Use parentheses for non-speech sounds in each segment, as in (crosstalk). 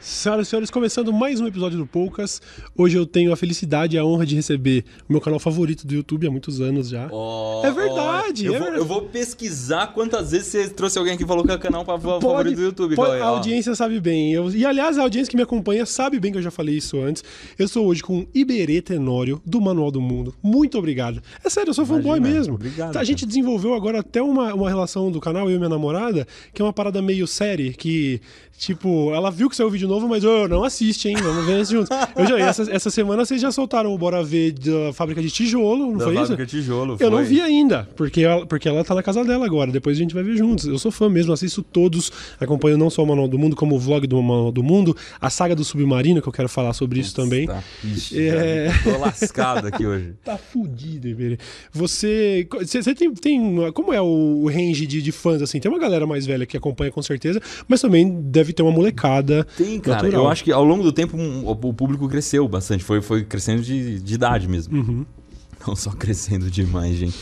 Senhoras e senhores, começando mais um episódio do Poucas. Hoje eu tenho a felicidade e a honra de receber o meu canal favorito do YouTube há muitos anos já. Oh, é verdade, oh, eu, é vou, verdade. eu vou pesquisar quantas vezes você trouxe alguém que falou que é o canal favorito do YouTube. pode- Cauê, a audiência sabe bem. Eu- e aliás, a audiência que me acompanha sabe bem que eu já falei isso antes. Eu sou hoje com Iberê Tenório, do Manual do Mundo. Muito obrigado. É sério, eu sou fanboy mesmo. obrigado, a gente desenvolveu agora até uma, uma relação do canal, eu e minha namorada, que é uma parada meio série, que, tipo, ela viu que saiu o vídeo novo, mas ô, não assiste, hein? Vamos ver isso juntos. Eu já, essa, essa semana vocês já soltaram o Bora Ver da fábrica de tijolo, não Da foi fábrica isso? tijolo. Eu não foi. vi ainda, porque ela, porque ela tá na casa dela agora. Depois a gente vai ver juntos. Eu sou fã mesmo, assisto todos. Acompanho não só o Manual do Mundo, como o vlog do Manual do Mundo, a saga do Submarino, que eu quero falar sobre isso também. Tá. Ixi, É. tô lascado aqui hoje. (laughs) Tá fudido, Iberê. Você. Você você tem, tem. Como é o range de, de fãs, assim? Tem uma galera mais velha que acompanha com certeza, mas também deve ter uma molecada. Tem, cara. natural. Eu acho que ao longo do tempo um, o, público cresceu bastante. Foi, foi crescendo de, de idade mesmo. Uhum. Não só (laughs) crescendo demais, gente.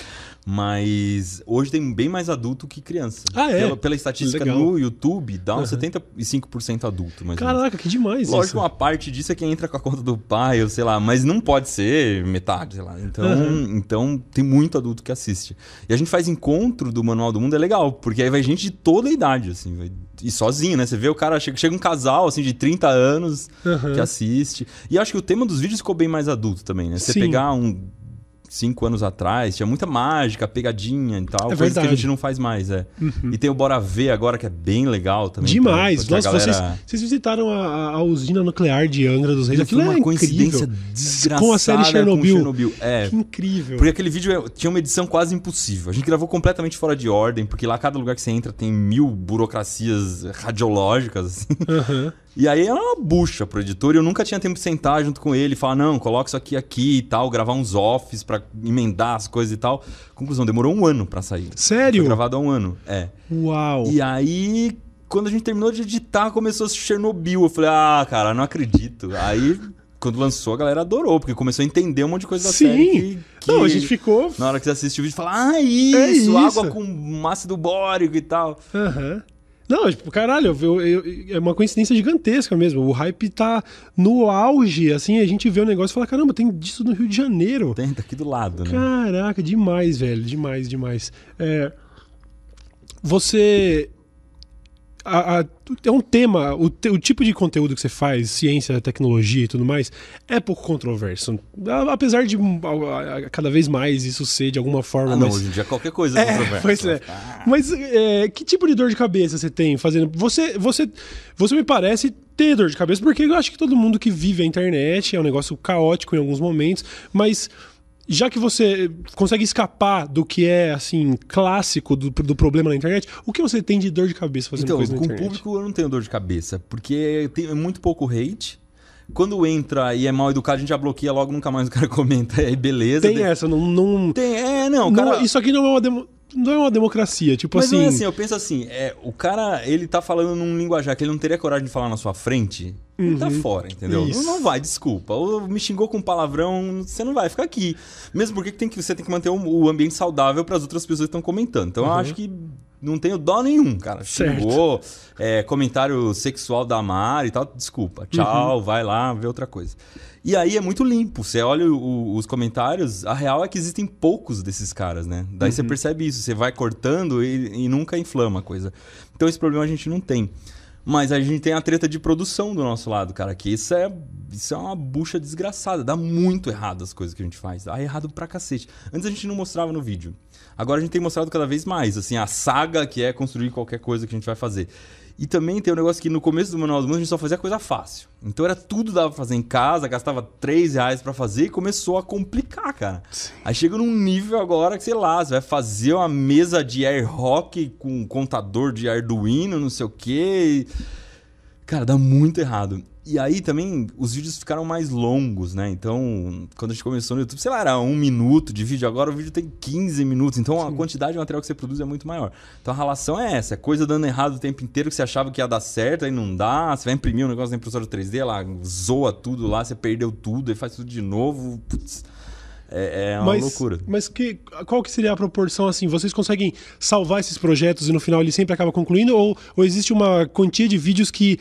Mas hoje tem bem mais adulto que criança. Ah, é? Pela, pela estatística Legal. no YouTube, dá uns Uhum. 75% adulto. Mais menos. Caraca, que demais Lógico, isso. uma parte disso é quem entra com a conta do pai, ou sei lá, mas não pode ser metade, sei lá. Então, Uhum. então tem muito adulto que assiste. E a gente faz encontro do Manual do Mundo, é legal, porque aí vai gente de toda a idade, assim, vai- e sozinho, né? Você vê o cara, chega, chega um casal, assim, de 30 anos Uhum. que assiste. E acho que o tema dos vídeos ficou bem mais adulto também, né? Você Sim. pegar um. Cinco anos atrás, tinha muita mágica, pegadinha e tal, É coisa que a. Uhum. gente não faz mais, é. E tem o Bora Ver agora, que é bem legal também. Demais. porque a Nossa, galera- vocês, vocês visitaram a, a usina nuclear de Angra dos Reis. Aquilo foi uma é coincidência desgraçada Com a série Chernobyl. com Chernobyl. É. Que incrível. Porque aquele vídeo é- tinha uma edição quase impossível. A gente gravou completamente fora de ordem, porque lá cada lugar que você entra tem mil burocracias radiológicas. assim. Aham. E aí era uma bucha pro editor e eu nunca tinha tempo de sentar junto com ele e falar, não, coloca isso aqui aqui e tal, gravar uns offs pra emendar as coisas e tal. Conclusão, demorou um ano pra sair. Sério? Foi gravado há um ano, é. Uau. E aí, quando a gente terminou de editar, começou a Chernobyl. Eu falei, ah, cara, não acredito. Aí, quando lançou, a galera adorou, porque começou a entender um monte de coisa da Sim. série Não, a gente ficou. Na hora que você assiste o vídeo, fala, ah, isso, É isso. água com ácido bórico e tal. Aham. Não, tipo, caralho, eu- eu- eu- é uma coincidência gigantesca mesmo. O hype tá no auge, assim, a gente vê o negócio e fala, caramba, tem disso no Rio de Janeiro. Tem, tá aqui do lado, né? Caraca, demais, velho, demais, demais. É, você. A- a- é um tema, o, te- o tipo de conteúdo que você faz, ciência, tecnologia e tudo mais, é pouco controverso. Apesar de a- cada vez mais isso ser de alguma forma. Ah, não, mais- hoje em dia qualquer coisa é, é, controversa. pois é. Mas é, que tipo de dor de cabeça você tem fazendo? Você, você, você me parece ter dor de cabeça, porque eu acho que todo mundo que vive a internet é um negócio caótico em alguns momentos, mas já que você consegue escapar do que é, assim, clássico do, do problema na internet, o que você tem de dor de cabeça fazendo Então, coisa na com o internet? público eu não tenho dor de cabeça, porque tem muito pouco hate. Quando entra e é mal educado, a gente já bloqueia logo, nunca mais o cara (laughs) comenta, e aí beleza. Tem essa, não... não, Tem, é, não, o não- cara... isso aqui não é uma, demo- não é uma democracia, tipo Mas assim... não é assim, eu penso assim, é, o cara, ele tá falando num linguajar que ele não teria coragem de falar na sua frente, ele tá fora, entendeu? Uhum. Isso. Não vai, desculpa. Ou me xingou com palavrão, você não vai ficar aqui. Mesmo porque tem que, você tem que manter o, o ambiente saudável para as outras pessoas que estão comentando. Então eu acho que não tenho dó nenhum, cara. Uhum. Certo. Xingou, é, comentário sexual da Mar e tal, desculpa. Tchau, Uhum. vai lá, vê outra coisa. E aí é muito limpo. Você olha o- os comentários, a real é que existem poucos desses caras, né? Daí Uhum. você percebe isso. Você vai cortando e, e nunca inflama a coisa. Então esse problema a gente não tem. Mas a gente tem a treta de produção do nosso lado, cara. Que isso é, isso é uma bucha desgraçada. Dá muito errado as coisas que a gente faz. Dá errado pra cacete. Antes a gente não mostrava no vídeo. Agora a gente tem mostrado cada vez mais, assim, a saga que é construir qualquer coisa que a gente vai fazer. E também tem um negócio que no começo do Manual do Mundo a gente só fazia coisa fácil. Então era tudo dava pra fazer em casa, gastava 3 reais pra fazer e começou a complicar, cara. Aí chega num nível agora que, sei lá, você vai fazer uma mesa de air hockey com um contador de Arduino, não sei o quê. e- Cara, dá muito errado. E aí também os vídeos ficaram mais longos, né? Então, quando a gente começou no YouTube, sei lá, era um minuto de vídeo, agora o vídeo tem 15 minutos. Então a quantidade de material que você produz é muito maior. Então a relação é essa: é coisa dando errado o tempo inteiro que você achava que ia dar certo, aí não dá. Você vai imprimir um negócio na impressora 3D, ela zoa tudo lá, você perdeu tudo, aí faz tudo de novo. Putz, é, é uma mas, loucura. Mas que, qual que seria a proporção assim? Vocês conseguem salvar esses projetos e no final ele sempre acaba concluindo? Ou, ou existe uma quantia de vídeos que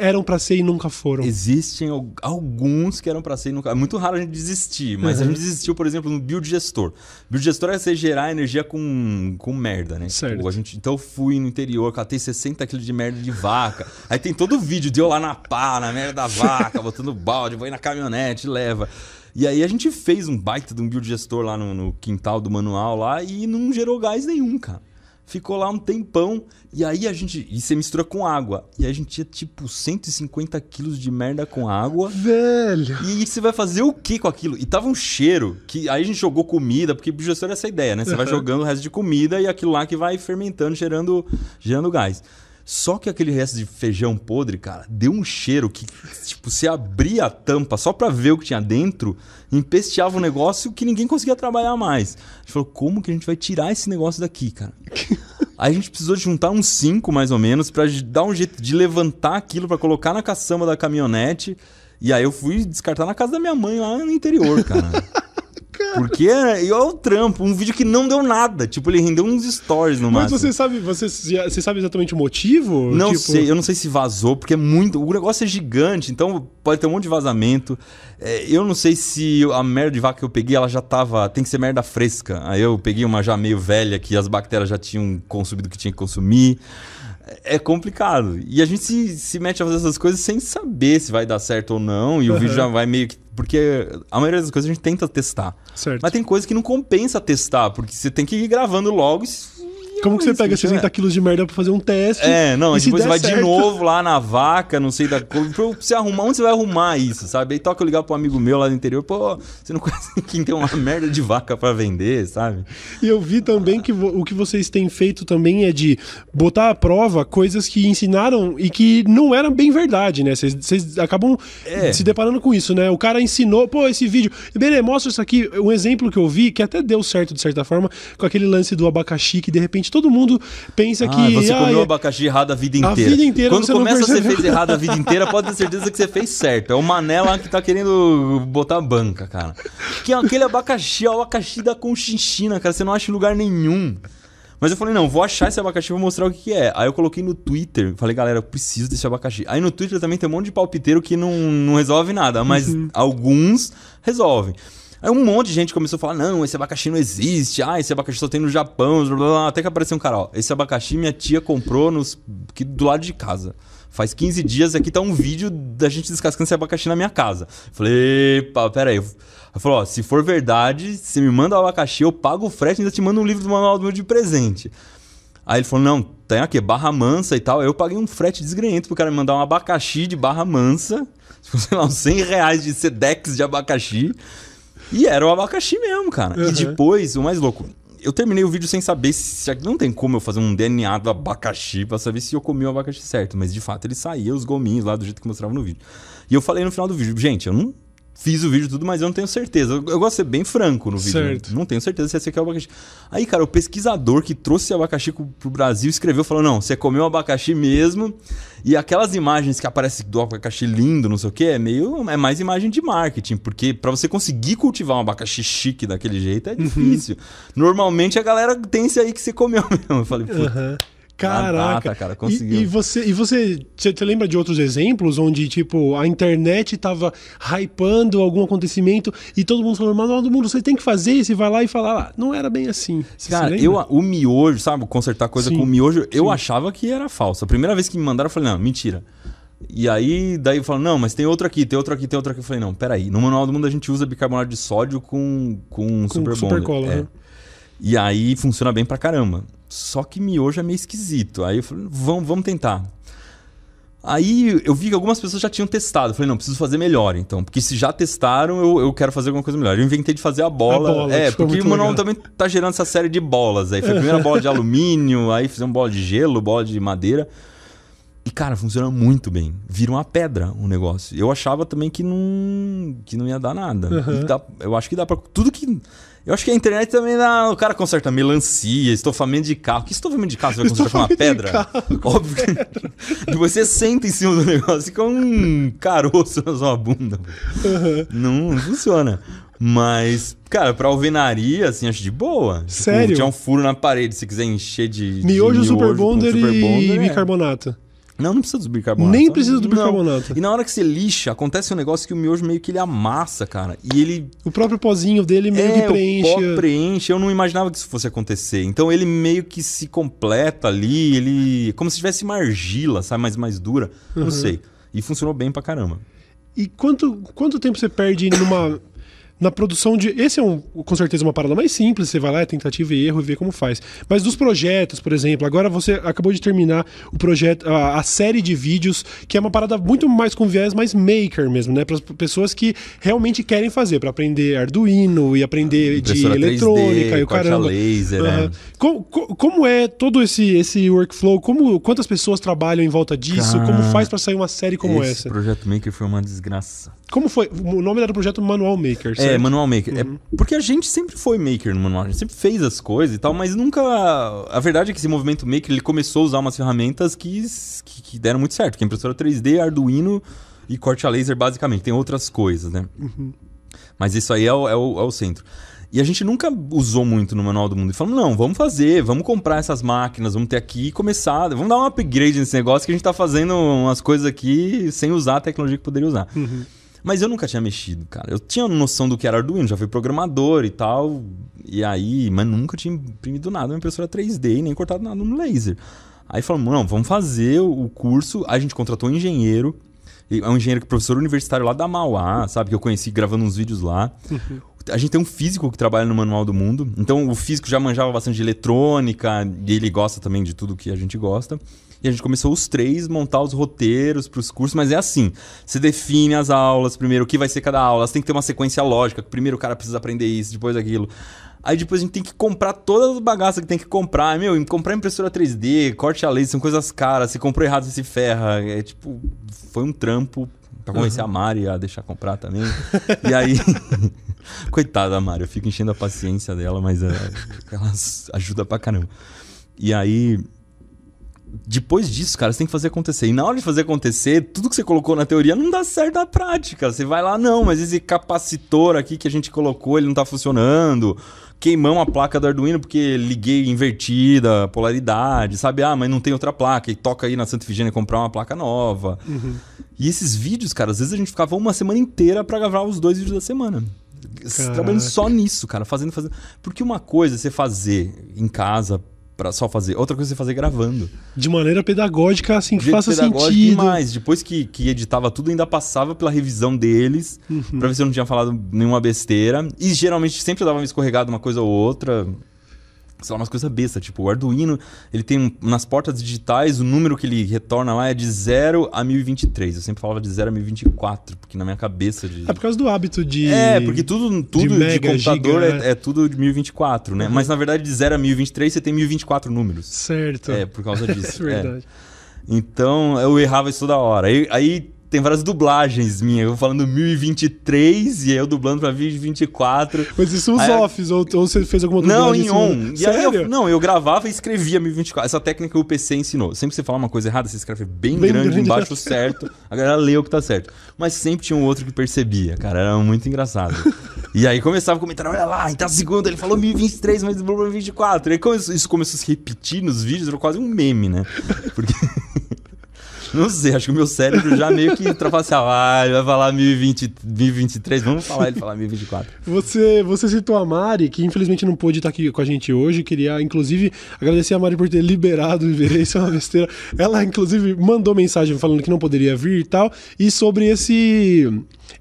eram pra ser e nunca foram? Existem al- alguns que eram pra ser e nunca. É muito raro a gente desistir, mas a Uhum. gente desistiu, por exemplo, no biodigestor. Biodigestor é você gerar energia com, com merda, né? Certo. Tipo, a gente, então eu fui no interior, catei 60 quilos de merda de vaca. Aí tem todo o vídeo de eu lá na pá, na merda da vaca, (laughs) botando balde, vou ir na caminhonete, leva. E aí a gente fez um baita de um biodigestor lá no, no quintal do manual lá e não gerou gás nenhum, cara. Ficou lá um tempão. E aí a gente. E você mistura com água. E a gente tinha tipo 150 quilos de merda com água. Velho. E você vai fazer o que com aquilo? E tava um cheiro que aí a gente jogou comida, porque biodigestor é essa ideia, né? Você vai (laughs) jogando o resto de comida e aquilo lá que vai fermentando, gerando, gerando gás. Só que aquele resto de feijão podre, cara, deu um cheiro que, tipo, você abria a tampa só pra ver o que tinha dentro, empesteava o negócio que ninguém conseguia trabalhar mais. A gente falou, como que a gente vai tirar esse negócio daqui, cara? (laughs) Aí a gente precisou juntar uns cinco, mais ou menos, pra dar um jeito de levantar aquilo pra colocar na caçamba da caminhonete. E aí eu fui descartar na casa da minha mãe lá no interior, cara. Porque é é o trampo, um vídeo que não deu nada. Tipo, ele rendeu uns stories no Mas máximo. você sabe, você, você sabe exatamente o motivo? Não Tipo, sei, eu não sei se vazou, porque é muito. O negócio é gigante, então pode ter um monte de vazamento. É, eu não sei se a merda de vaca que eu peguei, ela já tava. Tem que ser merda fresca. Aí eu peguei uma já meio velha que as bactérias já tinham consumido o que tinha que consumir. É complicado. E a gente se, se mete a fazer essas coisas sem saber se vai dar certo ou não. E o Aham. vídeo já vai meio que. Porque a maioria das coisas a gente tenta testar. Certo. Mas tem coisas que não compensa testar, porque você tem que ir gravando logo. e- Como que você pega bicho, 60 é. quilos de merda pra fazer um teste? É, não, e se depois você vai de certo- novo lá na vaca, não sei da coisa. Pra você arrumar, onde você vai arrumar isso, sabe? Aí toca eu ligar pro amigo meu lá do interior, pô, você não (laughs) conhece quem tem uma merda de vaca pra vender, sabe? E eu vi também que o que vocês têm feito também é de botar à prova coisas que ensinaram e que não eram bem verdade, né? Vocês- Vocês acabam É. se deparando com isso, né? O cara ensinou, pô, esse vídeo. Beleza, mostra isso aqui. Um exemplo que eu vi, que até deu certo de certa forma, com aquele lance do abacaxi, que de repente todo mundo pensa Ah, que. você comeu abacaxi errado a vida A inteira. vida inteira Quando você começa você fez errado a vida inteira, pode ter certeza que você fez certo. É o Mané lá que tá querendo botar banca, cara. Que é aquele abacaxi, é o abacaxi da conchinchina, cara. Você não acha em lugar nenhum. Mas eu falei, não, vou achar esse abacaxi e vou mostrar o que, que é. Aí eu coloquei no Twitter, falei, galera, eu preciso desse abacaxi. Aí no Twitter também tem um monte de palpiteiro que não, não resolve nada, mas alguns resolvem. Aí um monte de gente começou a falar: não, esse abacaxi não existe, ah, esse abacaxi só tem no Japão, blá, blá, blá. até que apareceu um cara, ó, esse abacaxi minha tia comprou nos, aqui do lado de casa. Faz 15 dias aqui tá um vídeo da gente descascando esse abacaxi na minha casa. Falei, pá, pera aí. Falou, ó, se for verdade, você me manda o abacaxi, eu pago o frete e ainda te mando um livro do manual do meu de presente. Aí ele falou, não, tem aqui, Barra Mansa e tal. Aí eu paguei um frete desgrenhento pro cara me mandar um abacaxi de Barra Mansa. (laughs) Sei lá, uns 100 reais de Sedex de abacaxi. E era o abacaxi mesmo, cara. Uhum. E depois, o mais louco, eu terminei o vídeo sem saber se. Não tem como eu fazer um DNA do abacaxi pra saber se eu comi o abacaxi certo. Mas de fato ele saía os gominhos lá do jeito que mostrava no vídeo. E eu falei no final do vídeo, gente, eu não fiz o vídeo tudo, mas eu não tenho certeza. Eu, eu gosto de ser bem franco no vídeo. né? Certo. Não tenho certeza se esse aqui é o abacaxi. Aí, cara, o pesquisador que trouxe abacaxi pro pro Brasil escreveu, falou: não, você comeu abacaxi mesmo. E aquelas imagens que aparecem do abacaxi lindo, não sei o que, é meio. É mais imagem de marketing. Porque pra você conseguir cultivar um abacaxi chique daquele jeito é difícil. Normalmente a galera tem esse aí que você comeu (laughs) mesmo. Eu falei, puta. Aham. Caraca. data, cara, conseguiu. E, e você, e você, você, você lembra de outros exemplos onde, tipo, a internet tava hypando algum acontecimento e todo mundo falando, mas do mundo, você tem que fazer, e você vai lá e fala, ah, não era bem assim. Você Cara, eu, o miojo, sabe? Consertar coisa Sim, com o miojo, eu sim. achava que era falso. A primeira vez que me mandaram, eu falei, não, mentira. E aí, daí eu falo, não, mas tem outro aqui, tem outro aqui, tem outro aqui. Eu falei, não, peraí. No Manual do Mundo a gente usa bicarbonato de sódio com, com, super super bonder. cola, é. né? E aí funciona bem pra caramba. Só que miojo é meio esquisito. Aí eu falei, vamos, vamos tentar. Aí eu vi que algumas pessoas já tinham testado. Eu falei, não, preciso fazer melhor então. Porque se já testaram, eu, eu quero fazer alguma coisa melhor. Eu inventei de fazer a bola. A bola, é, porque o Manual legal. também tá gerando essa série de bolas aí. Foi a primeira bola de (laughs) alumínio, aí fizemos bola de gelo, bola de madeira. E, cara, funciona muito bem. Vira uma pedra o negócio. Eu achava também que não, que não ia dar nada. Uhum. Dá- eu acho que dá pra. Tudo que. Eu acho que a internet também dá. O cara conserta melancia, estofamento de carro. Que estofamento de carro você vai consertar com uma pedra? Óbvio que. e (laughs) você senta em cima do negócio e fica um caroço na sua bunda. Aham. Não, não funciona. Mas, cara, pra alvenaria, assim, acho de boa. Tipo, Sério? Tinha um furo na parede, se quiser encher de. de Miojo, Super com Bonder Super e Bonder, é. Não, não precisa do bicarbonato. Nem precisa do Não. bicarbonato. E na hora que você lixa, acontece um negócio que o miojo meio que ele amassa, cara. E ele O próprio pozinho dele meio é, que preenche. o pó preenche. Eu não imaginava que isso fosse acontecer. Então ele meio que se completa ali, ele como se tivesse uma argila, sabe, mais mais dura. Uhum. Não sei. E funcionou bem pra caramba. E quanto, quanto tempo você perde numa. Na produção de. Esse é um, com certeza uma parada mais simples, você vai lá, é tentativa e erro e vê como faz. Mas dos projetos, por exemplo, agora você acabou de terminar o projeto, a, a série de vídeos, que é uma parada muito mais com viés mais maker mesmo, né? Para as pessoas que realmente querem fazer, para aprender Arduino e aprender de Impressora 3D, eletrônica e o caramba. laser, Aham. é. Co- co- Como, é todo esse, esse workflow? Como, quantas pessoas trabalham em volta disso? Cara, como faz para sair uma série como Esse essa? projeto Maker foi uma desgraça. Como foi? O nome era o projeto Manual Maker, É, certo? Manual Maker. É porque a gente sempre foi maker no manual, a gente sempre fez as coisas e tal, mas nunca. A verdade é que esse movimento maker ele começou a usar umas ferramentas que, que, que deram muito certo, que é impressora 3D, Arduino e corte a laser, basicamente. Tem outras coisas, né? Mas isso aí é o, é, o, é o centro. E a gente nunca usou muito no Manual do Mundo. E falamos, não, vamos fazer, vamos comprar essas máquinas, vamos ter aqui e começar. Vamos dar um upgrade nesse negócio que a gente tá fazendo umas coisas aqui sem usar a tecnologia que poderia usar. Mas eu nunca tinha mexido, cara. Eu tinha noção do que era Arduino, já fui programador e tal. E aí, mas nunca tinha imprimido nada na impressora 3D e nem cortado nada no laser. Aí falamos, não, vamos fazer o curso. Aí a gente contratou um engenheiro. É um engenheiro que é professor universitário lá da Mauá, sabe? Que eu conheci gravando uns vídeos lá. A gente tem um físico que trabalha no Manual do Mundo. Então o físico já manjava bastante de eletrônica. E ele gosta também de tudo que a gente gosta. E a gente começou os três montar os roteiros para os cursos, mas é assim: você define as aulas, primeiro o que vai ser cada aula, você tem que ter uma sequência lógica. Primeiro o cara precisa aprender isso, depois aquilo. Aí depois a gente tem que comprar todas as bagaças que tem que comprar. Meu, comprar impressora 3D, corte a laser, são coisas caras. Se comprou errado, você se ferra. É tipo, foi um trampo pra convencer a Mari a deixar comprar também. (laughs) e aí. (laughs) Coitada da Mari, eu fico enchendo a paciência dela, mas é, ela ajuda pra caramba. E aí, depois disso, cara, você tem que fazer acontecer. E na hora de fazer acontecer, tudo que você colocou na teoria não dá certo na prática. Você vai lá, não, mas esse capacitor aqui que a gente colocou, ele não tá funcionando. Queimamos a placa do Arduino porque liguei invertida, polaridade, sabe? Ah, mas não tem outra placa. E toca aí na Santa Efigênia comprar uma placa nova. E esses vídeos, cara, às vezes a gente ficava uma semana inteira pra gravar os dois vídeos da semana. Caraca. Trabalhando só nisso, cara, fazendo, fazendo. Porque uma coisa é você fazer em casa pra só fazer, outra coisa é você fazer gravando. De maneira pedagógica, assim, que faça sentido. demais. Depois que, que editava tudo, ainda passava pela revisão deles, Uhum. pra ver se eu não tinha falado nenhuma besteira. E geralmente sempre dava uma escorregada, uma coisa ou outra. Sei lá, umas coisas bestas. Tipo, o Arduino, ele tem nas portas digitais, o número que ele retorna lá é de 0 a 1023. Eu sempre falava de 0 a 1024, porque na minha cabeça de. É por causa do hábito de. É, porque tudo, tudo de, mega, computador giga, é, é tudo de 1024, né? Mas na verdade de 0 a 1023 você tem 1024 números. Certo. É, por causa (laughs) disso. É é. verdade. Então eu errava isso toda hora. Aí, aí tem várias dublagens minhas. Eu falando 1023 e aí eu dublando pra 1024. Mas isso os Aí- offs, ou, ou você fez alguma Não, em assim? on. E aí eu, não, eu gravava e escrevia 1024. Essa técnica o PC ensinou. Sempre que você fala uma coisa errada, você escreve bem, Bem grande, grande, embaixo certo. A galera lê o que tá certo. Mas sempre tinha um outro que percebia, cara. Era muito engraçado. e aí começava a comentar, olha lá, em tal segundo ele falou 1023, mas dublou 1024. E aí isso começou a se repetir nos vídeos, era quase um meme, né? Porque... (laughs) Não sei, acho que o meu cérebro já meio que ultrapassava. Ah, ele vai falar 1020, 1023, vamos falar ele falar 1024. Você, você citou a Mari, que infelizmente não pôde estar aqui com a gente hoje. Queria, inclusive, agradecer a Mari por ter liberado o Iberê, isso é uma besteira. Ela, inclusive, mandou mensagem falando que não poderia vir e tal. E sobre esse,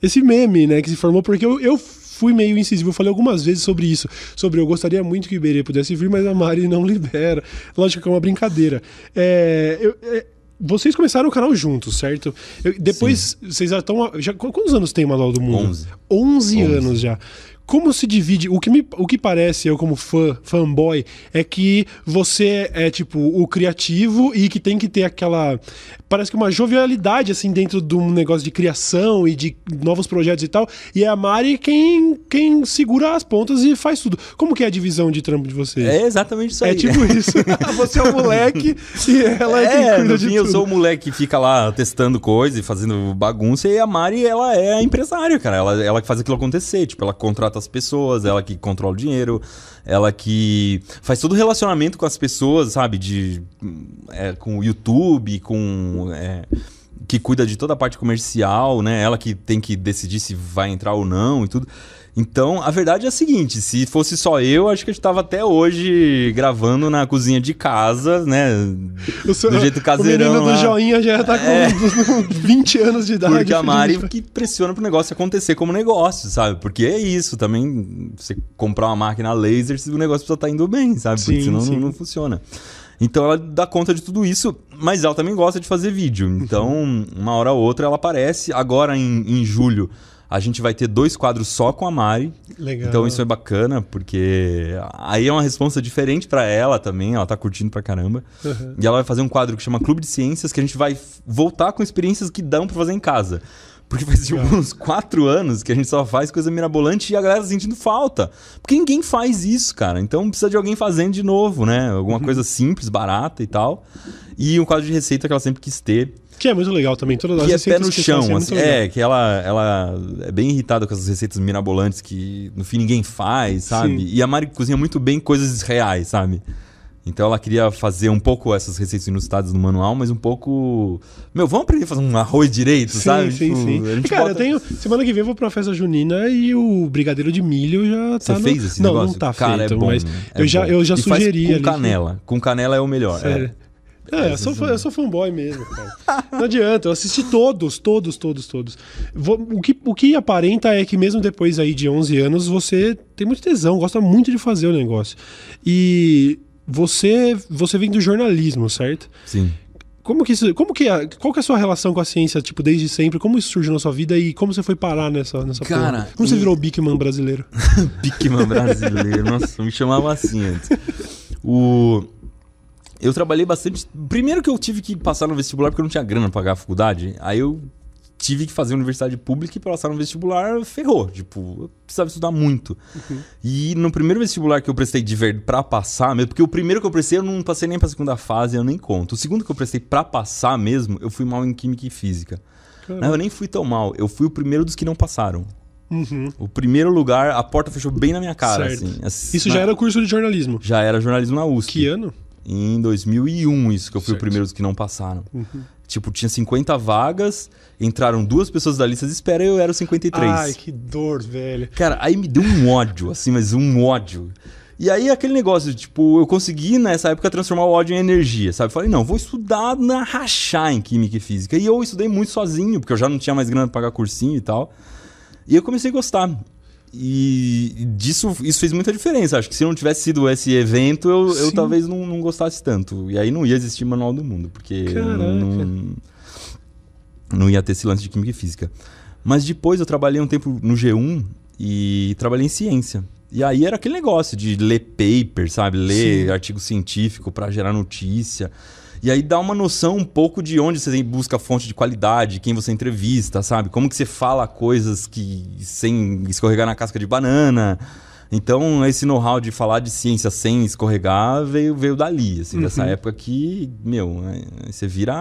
esse meme, né, que se formou, porque eu. eu Fui meio incisivo, eu falei algumas vezes sobre isso. Sobre eu gostaria muito que o Iberê pudesse vir, mas a Mari não (laughs) libera. Lógico que é uma brincadeira. É, eu- é, vocês começaram o canal juntos, certo? Eu- depois, vocês já estão. Já, quantos anos tem o Manual do Mundo? 11. 11 11. anos já. Como se divide? O que, me, o que parece, eu como fã, fanboy, é que você é, tipo, o criativo e que tem que ter aquela. Parece que uma jovialidade, assim, dentro de um negócio de criação e de novos projetos e tal. E é a Mari quem, quem segura as pontas e faz tudo. Como que é a divisão de trampo de vocês? É exatamente isso aí. É tipo (laughs) isso. (laughs) você é o moleque e ela é, quem É, cuida no de fim, eu tudo. sou o moleque que fica lá testando coisa e fazendo bagunça, e a Mari, ela é a empresária, cara. Ela, ela que faz aquilo acontecer. Tipo, ela contrata as pessoas, ela que controla o dinheiro, ela que faz todo o relacionamento com as pessoas, sabe? De, é, com o YouTube, com é, que cuida de toda a parte comercial, né? Ela que tem que decidir se vai entrar ou não e tudo. Então, a verdade é a seguinte: se fosse só eu, acho que a gente tava até hoje gravando na cozinha de casa, né? seu, do jeito caseirão. O menino lá. do joinha já tá com É. 20 anos de idade. Porque a Mari que pressiona pro negócio acontecer como negócio, sabe? Porque é isso também. Você comprar uma máquina laser, o negócio precisa estar indo bem, sabe? Porque Sim, senão sim. não, não funciona. Então ela dá conta de tudo isso, mas ela também gosta de fazer vídeo. Então, uma hora ou outra ela aparece. Agora em, em julho. A gente vai ter dois quadros só com a Mari. Legal. Então isso é bacana, porque aí é uma resposta diferente pra ela também, ela tá curtindo pra caramba. Uhum. E ela vai fazer um quadro que chama Clube de Ciências, que a gente vai voltar com experiências que dão pra fazer em casa. Porque faz tipo, uns quatro anos que a gente só faz coisa mirabolante e a galera tá sentindo falta. Porque ninguém faz isso, cara. Então precisa de alguém fazendo de novo, né? Alguma Uhum. coisa simples, barata e tal. E um quadro de receita que ela sempre quis ter. Que é muito legal também. Todas as Que é receitas pé no que chão, muito assim. legal. É, que ela, ela é bem irritada com essas receitas mirabolantes que no fim ninguém faz, sabe? Sim. E a Mari cozinha muito bem coisas reais, sabe? Então ela queria fazer um pouco essas receitas inusitadas no manual, mas um pouco. Meu, vamos aprender a fazer um arroz direito, Sim, sabe? sim, Tipo, sim. Cara, bota- eu tenho. Semana que vem eu vou pra festa junina e o brigadeiro de milho já tá. Você no- fez esse não, negócio? Não, tá Cara, feito, é bom. mas né? eu, É já, bom. eu já E sugeri com ali. canela. Com canela é o melhor. Sério. É. É, eu sou, fã- eu sou fanboy mesmo, cara. Não adianta, eu assisti todos, todos, todos, todos. O, que, o que aparenta é que mesmo depois aí de 11 anos, você tem muito tesão, gosta muito de fazer o negócio. E você, você vem do jornalismo, certo? Sim. Como que isso, como que é, qual que é a sua relação com a ciência, tipo, desde sempre? Como isso surgiu na sua vida e como você foi parar nessa, nessa Cara, porra? Como você e- virou o Bigman brasileiro? (laughs) Bigman brasileiro. Nossa, me chamava assim antes. O... Eu trabalhei bastante. Primeiro que eu tive que passar no vestibular porque eu não tinha grana pra pagar a faculdade. Aí eu tive que fazer universidade pública e pra passar no vestibular ferrou. Tipo, eu precisava estudar muito. E no primeiro vestibular que eu prestei de verdade pra passar mesmo, porque o primeiro que eu prestei eu não passei nem pra segunda fase, eu nem conto. O segundo que eu prestei pra passar mesmo, eu fui mal em química e física. Não, eu nem fui tão mal. Eu fui o primeiro dos que não passaram. Uhum, O primeiro lugar, a porta fechou bem na minha cara, assim. Assim, Isso na- já era curso de jornalismo. já era jornalismo na USP. Que ano? Em 2001, isso, que eu fui Certo. o primeiro dos que não passaram. Uhum. Tipo, tinha 50 vagas, entraram duas pessoas da lista de espera e eu era o 53. Ai, que dor, velho. Cara, aí me deu um ódio, assim, mas um ódio. E aí aquele negócio, tipo, eu consegui nessa época transformar o ódio em energia, sabe? Falei, não, vou estudar na rachar em química e física. E eu estudei muito sozinho, porque eu já não tinha mais grana pra pagar cursinho e tal. E eu comecei a gostar. E disso isso fez muita diferença. Acho que se não tivesse sido esse evento, eu, eu talvez não, não gostasse tanto. E aí não ia existir Manual do Mundo, porque não, não ia ter esse lance de química e física. Mas depois eu trabalhei um tempo no G1 e trabalhei em ciência. E aí era aquele negócio de ler paper, sabe? Ler Sim. artigo científico pra gerar notícia. E aí dá uma noção um pouco de onde você busca fonte de qualidade, quem você entrevista, sabe? Como que você fala coisas que sem escorregar na casca de banana. Então, esse know-how de falar de ciência sem escorregar veio, veio dali, assim, Uhum. dessa época que, meu, é, você vira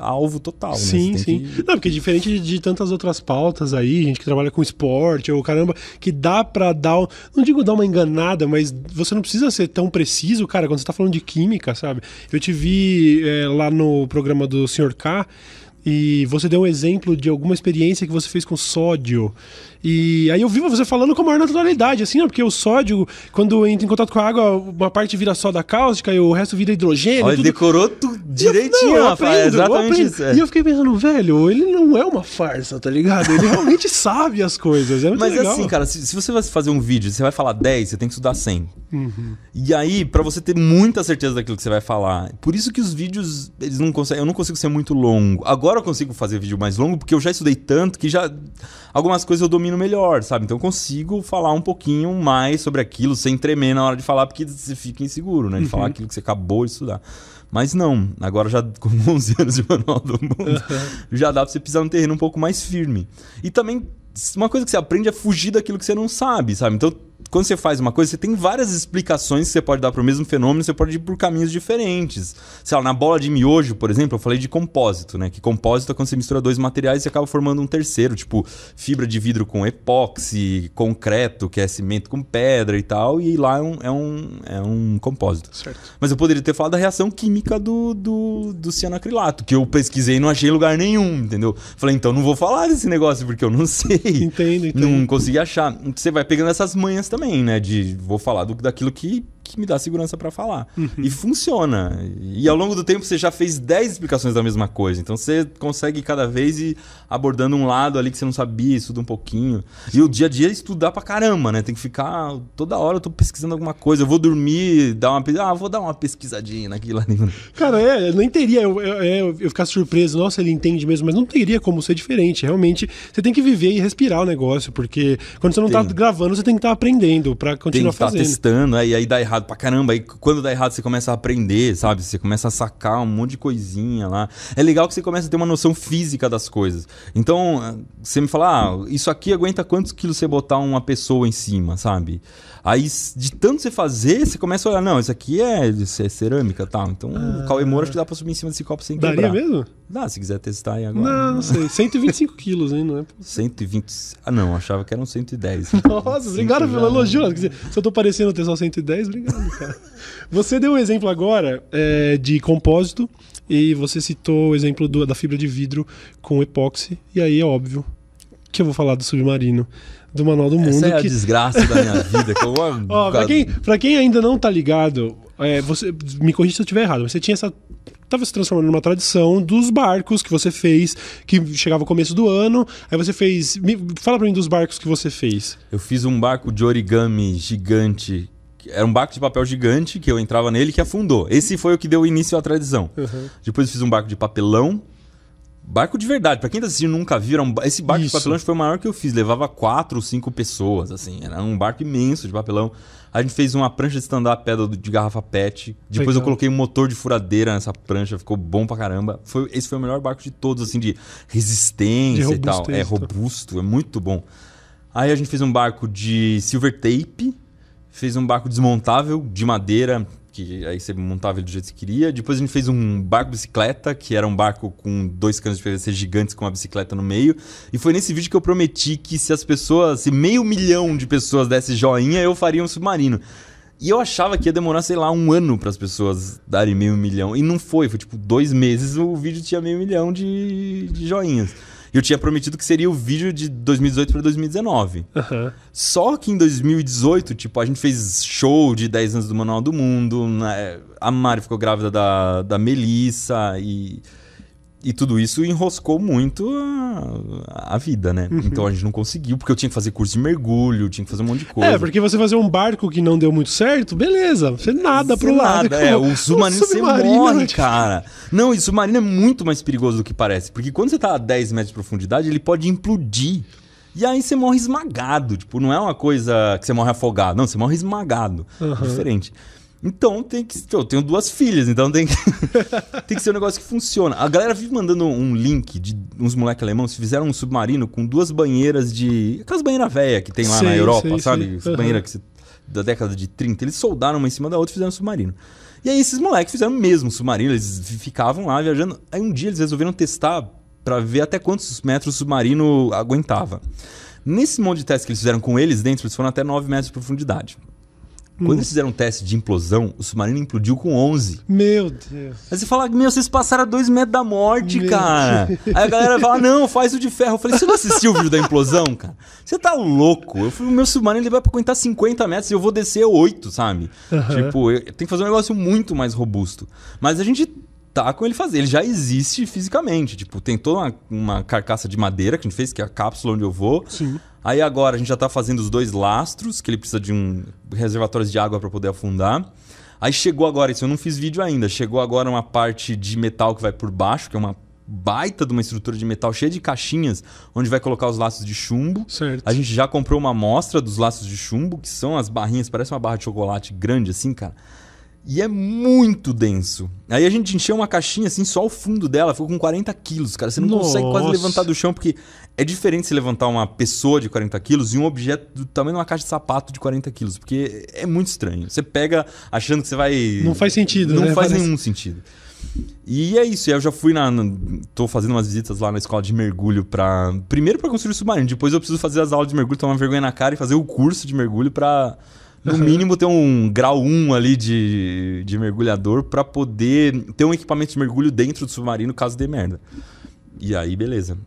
alvo total, né? Sim, Você sim. que- Não, porque diferente de, tantas outras pautas aí, gente que trabalha com esporte, ou caramba, que dá pra dar, não digo dar uma enganada, mas você não precisa ser tão preciso, cara, quando você tá falando de química, sabe? Eu te vi é, lá no programa do Sr. K e você deu um exemplo de alguma experiência que você fez com sódio. E aí eu vi você falando com a maior naturalidade, assim, ó, porque o sódio, quando entra em contato com a água, uma parte vira soda cáustica e o resto vira hidrogênio. Olha, ele decorou tudo direitinho, Não, rapaz. aprendo, exatamente isso. é. E eu fiquei pensando, velho, ele não é uma farsa, tá ligado? Ele realmente (laughs) sabe as coisas. É muito Mas legal. assim, cara, se, se você vai fazer um vídeo, você vai falar 10, você tem que estudar 100. Uhum. E aí, pra você ter muita certeza daquilo que você vai falar, por isso que os vídeos, eles não conseguem, eu não consigo ser muito longo. Agora eu consigo fazer vídeo mais longo porque eu já estudei tanto que já algumas coisas eu domino melhor, sabe? Então eu consigo falar um pouquinho mais sobre aquilo sem tremer na hora de falar porque você fica inseguro, né, de Uhum. falar aquilo que você acabou de estudar. Mas não, agora já com (laughs) 11 anos de manual do mundo, já dá pra você pisar no terreno um pouco mais firme. E também uma coisa que você aprende é fugir daquilo que você não sabe, sabe? Então quando você faz uma coisa, você tem várias explicações que você pode dar para o mesmo fenômeno, você pode ir por caminhos diferentes. Sei lá, na bola de miojo, por exemplo, eu falei de compósito, né? Que compósito é quando você mistura dois materiais e acaba formando um terceiro, tipo fibra de vidro com epóxi, concreto, que é cimento com pedra e tal, e lá é um, é um, é um compósito. Certo. Mas eu poderia ter falado da reação química do, do, do cianoacrilato, que eu pesquisei e não achei lugar nenhum, entendeu? Falei, então não vou falar desse negócio porque eu não (laughs) sei. Entendo, entendo. Não consegui achar. Você vai pegando essas manhas também, né? De vou falar do, daquilo que, que me dá segurança para falar. Uhum. E funciona. E ao longo do tempo você já fez 10 explicações da mesma coisa. Então você consegue cada vez ir abordando um lado ali que você não sabia, estuda um pouquinho. E o dia a dia é estudar pra caramba, né? Tem que ficar toda hora eu tô pesquisando alguma coisa. Eu vou dormir, dar uma ah, vou dar uma pesquisadinha naquilo ali. Cara, é, nem teria eu, eu, eu, eu ficar surpreso, nossa, ele entende mesmo, mas não teria como ser diferente. Realmente, você tem que viver e respirar o negócio, porque quando você não tá Tem. gravando, você tem que estar aprendendo pra Tem que continuar estar fazendo. testando, aí, aí dá errado pra caramba. Aí quando dá errado, você começa a aprender, sabe? Você começa a sacar um monte de coisinha lá. É legal que você começa a ter uma noção física das coisas. Então, ah, você me fala, ah, isso aqui aguenta quantos quilos você botar uma pessoa em cima, sabe? Aí, de tanto você fazer, você começa a olhar, não, isso aqui é, isso é cerâmica e tal. Então, o Cauê Moura acho que dá pra subir em cima desse copo sem Daria quebrar. mesmo? Dá, se quiser testar aí agora. Não, não sei. 125 (laughs) quilos, hein? Não é? 120. Ah, não, achava que eram 110. Nossa, obrigado pelo elogio. Se eu tô parecendo ter só 110, obrigado, cara. Você deu um exemplo agora é, de compósito e você citou o exemplo do- da fibra de vidro com epóxi. E aí é óbvio que eu vou falar do submarino, do Manual do Mundo. Essa é a que... desgraça da minha vida. Que eu. (laughs) Ó, pra, quem, pra quem ainda não tá ligado, é, você me corrija se eu estiver errado, mas você tinha essa. Tava se transformando numa tradição dos barcos que você fez, que chegava o começo do ano, aí você fez. me- fala pra mim dos barcos que você fez. Eu fiz um barco de origami gigante. Era um barco de papel gigante que eu entrava nele que afundou. Esse foi o que deu início à tradição. Depois eu fiz um barco de papelão. Barco de verdade. Pra quem tá assistindo nunca ba- esse barco Isso. de papelão foi o maior que eu fiz. Levava quatro ou cinco pessoas, assim. Era um barco imenso de papelão. A gente fez uma prancha de stand-up pedal de garrafa pet. Depois eu Legal. coloquei um motor de furadeira nessa prancha. Ficou bom pra caramba. Foi, esse foi o melhor barco de todos, assim, de resistência De e tal. É robusto, é muito bom. Aí a gente fez um barco de silver tape, fez um barco desmontável de madeira, que aí você montava ele do jeito que queria. Depois a gente fez um barco bicicleta, que era um barco com dois canos de PVC gigantes com uma bicicleta no meio. E foi nesse vídeo que eu prometi que se as pessoas, se meio milhão de pessoas desse joinha, eu faria um submarino. E eu achava que ia demorar, sei lá, um ano para as pessoas darem meio milhão. E não foi, foi tipo dois meses o vídeo tinha meio milhão de, de joinhas. Eu tinha prometido que seria o vídeo de 2018 para 2019. Aham. Só que em 2018, tipo, a gente fez show de 10 anos do Manual do Mundo, né? a Mari ficou grávida da, da Melissa e, e tudo isso enroscou muito a, a vida, né? Então a gente não conseguiu, porque eu tinha que fazer curso de mergulho, tinha que fazer um monte de coisa. É, porque você fazer um barco que não deu muito certo, beleza, você nada pro Você lado. nada, É, o submarino, você submarino morre, é- cara. Não, e submarino é muito mais perigoso do que parece. Porque quando você tá a 10 metros de profundidade, ele pode implodir. E aí você morre esmagado. Tipo, não é uma coisa que você morre afogado. Não, você morre esmagado. Aham. Diferente. Então tem que. Eu tenho duas filhas, então tem que. (laughs) tem que ser um negócio que funciona. A galera vive mandando um link de uns moleques alemãos que fizeram um submarino com duas banheiras de. Aquelas banheiras velhas que tem lá na Europa, sei, sabe? sei. Banheiras que da década de 30. Eles soldaram uma em cima da outra e fizeram um submarino. E aí esses moleques fizeram mesmo submarino, eles ficavam lá viajando. Aí um dia eles resolveram testar pra ver até quantos metros o submarino aguentava. Nesse monte de testes que eles fizeram com eles dentro, eles foram até 9 metros de profundidade. Hum. Quando eles fizeram um teste de implosão, o submarino implodiu com 11. Meu Deus. Aí você fala, meu, vocês passaram a dois metros da morte, Meu cara. Aí a galera fala, não, faz o de ferro. Eu falei, você não assistiu o vídeo da implosão, cara? Você tá louco? Eu falei, o meu submarino ele vai aguentar 50 metros e eu vou descer 8, sabe? Aham. Tipo, tem que fazer um negócio muito mais robusto. Mas a gente tá com ele fazer. Ele já existe fisicamente. Tipo, tem toda uma, uma carcaça de madeira que a gente fez, que é a cápsula onde eu vou. Sim. Aí agora a gente já tá fazendo os dois lastros, que ele precisa de um reservatórios de água para poder afundar. Aí chegou agora, isso eu não fiz vídeo ainda, chegou agora uma parte de metal que vai por baixo, que é uma baita de uma estrutura de metal cheia de caixinhas, onde vai colocar os laços de chumbo. Certo. A gente já comprou uma amostra dos laços de chumbo, que são as barrinhas, parece uma barra de chocolate grande assim, cara. E é muito denso. Aí a gente encheu uma caixinha assim, só o fundo dela, ficou com 40 quilos, cara. Você não consegue quase Nossa. levantar do chão, porque é diferente se levantar uma pessoa de 40 quilos e um objeto do tamanho de uma caixa de sapato de 40 quilos. Porque é muito estranho. Você pega achando que você vai. Não faz sentido, Não né? faz Parece- nenhum sentido. E é isso, eu já fui na. tô fazendo umas visitas lá na escola de mergulho pra. Primeiro pra construir o submarino, depois eu preciso fazer as aulas de mergulho, tomar vergonha na cara e fazer o curso de mergulho pra. No (laughs) mínimo ter um grau 1 ali de, de mergulhador pra poder ter um equipamento de mergulho dentro do submarino caso dê merda. E aí, beleza.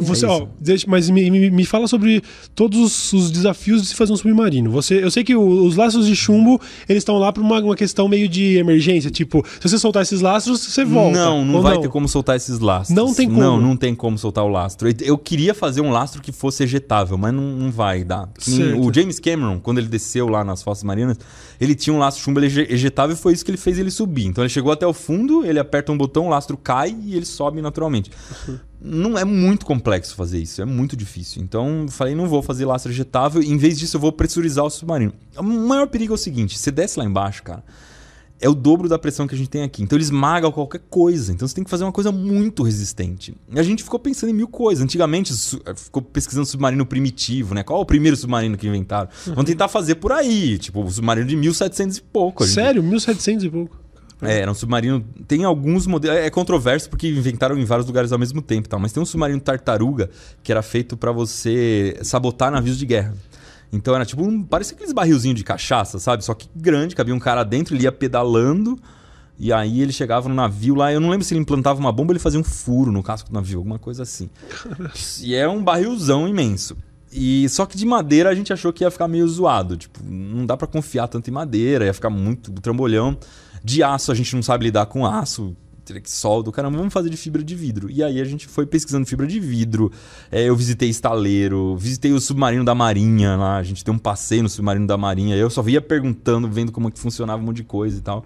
Você, é ó, isso. deixa- mas me, me, me fala sobre todos os, os desafios de se fazer um submarino. Você, eu sei que o- os laços de chumbo, eles estão lá por uma, uma questão meio de emergência. Tipo, se você soltar esses laços, você volta. Não, não vai ter como soltar esses lastros. Não tem como. Não, não tem como soltar o lastro. Eu queria fazer um lastro que fosse ejetável, mas não, não vai dar. Certo. O James Cameron, quando ele desceu lá nas Fossas Marinas, ele tinha um lastro chumbo eje- ejetável e foi isso que ele fez ele subir. Então ele chegou até o fundo, ele aperta um botão, o lastro cai e ele sobe naturalmente. Não é muito complexo fazer isso, é muito difícil. Então eu falei, não vou fazer lastro ejetável, em vez disso eu vou pressurizar o submarino. O maior perigo é o seguinte, você desce lá embaixo, cara, é o dobro da pressão que a gente tem aqui. Então ele esmaga qualquer coisa. Então você tem que fazer uma coisa muito resistente. E a gente ficou pensando em mil coisas. Antigamente su- ficou pesquisando submarino primitivo, né? Qual é o primeiro submarino que inventaram? Vamos tentar fazer por aí, tipo, o submarino de 1700 e pouco. Gente- Sério? 1700 e pouco. É, era um submarino. Tem alguns modelos. É controverso porque inventaram em vários lugares ao mesmo tempo, tal, mas tem um submarino tartaruga que era feito pra você sabotar navios de guerra. Então era tipo um. Parecia aqueles barrilzinhos de cachaça, sabe? Só que grande, cabia um cara dentro, ele ia pedalando. E aí ele chegava no navio lá, eu não lembro se ele implantava uma bomba ou ele fazia um furo no casco do navio, alguma coisa assim. E é um barrilzão imenso. E só que de madeira a gente achou que ia ficar meio zoado, tipo, não dá pra confiar tanto em madeira, ia ficar muito trambolhão. De aço a gente não sabe lidar com aço, teria que solda, caramba, vamos fazer de fibra de vidro. E aí a gente foi pesquisando fibra de vidro. é, eu visitei estaleiro, visitei o submarino da Marinha lá, a gente deu um passeio no submarino da Marinha. Eu só via perguntando, vendo como é que funcionava um monte de coisa e tal.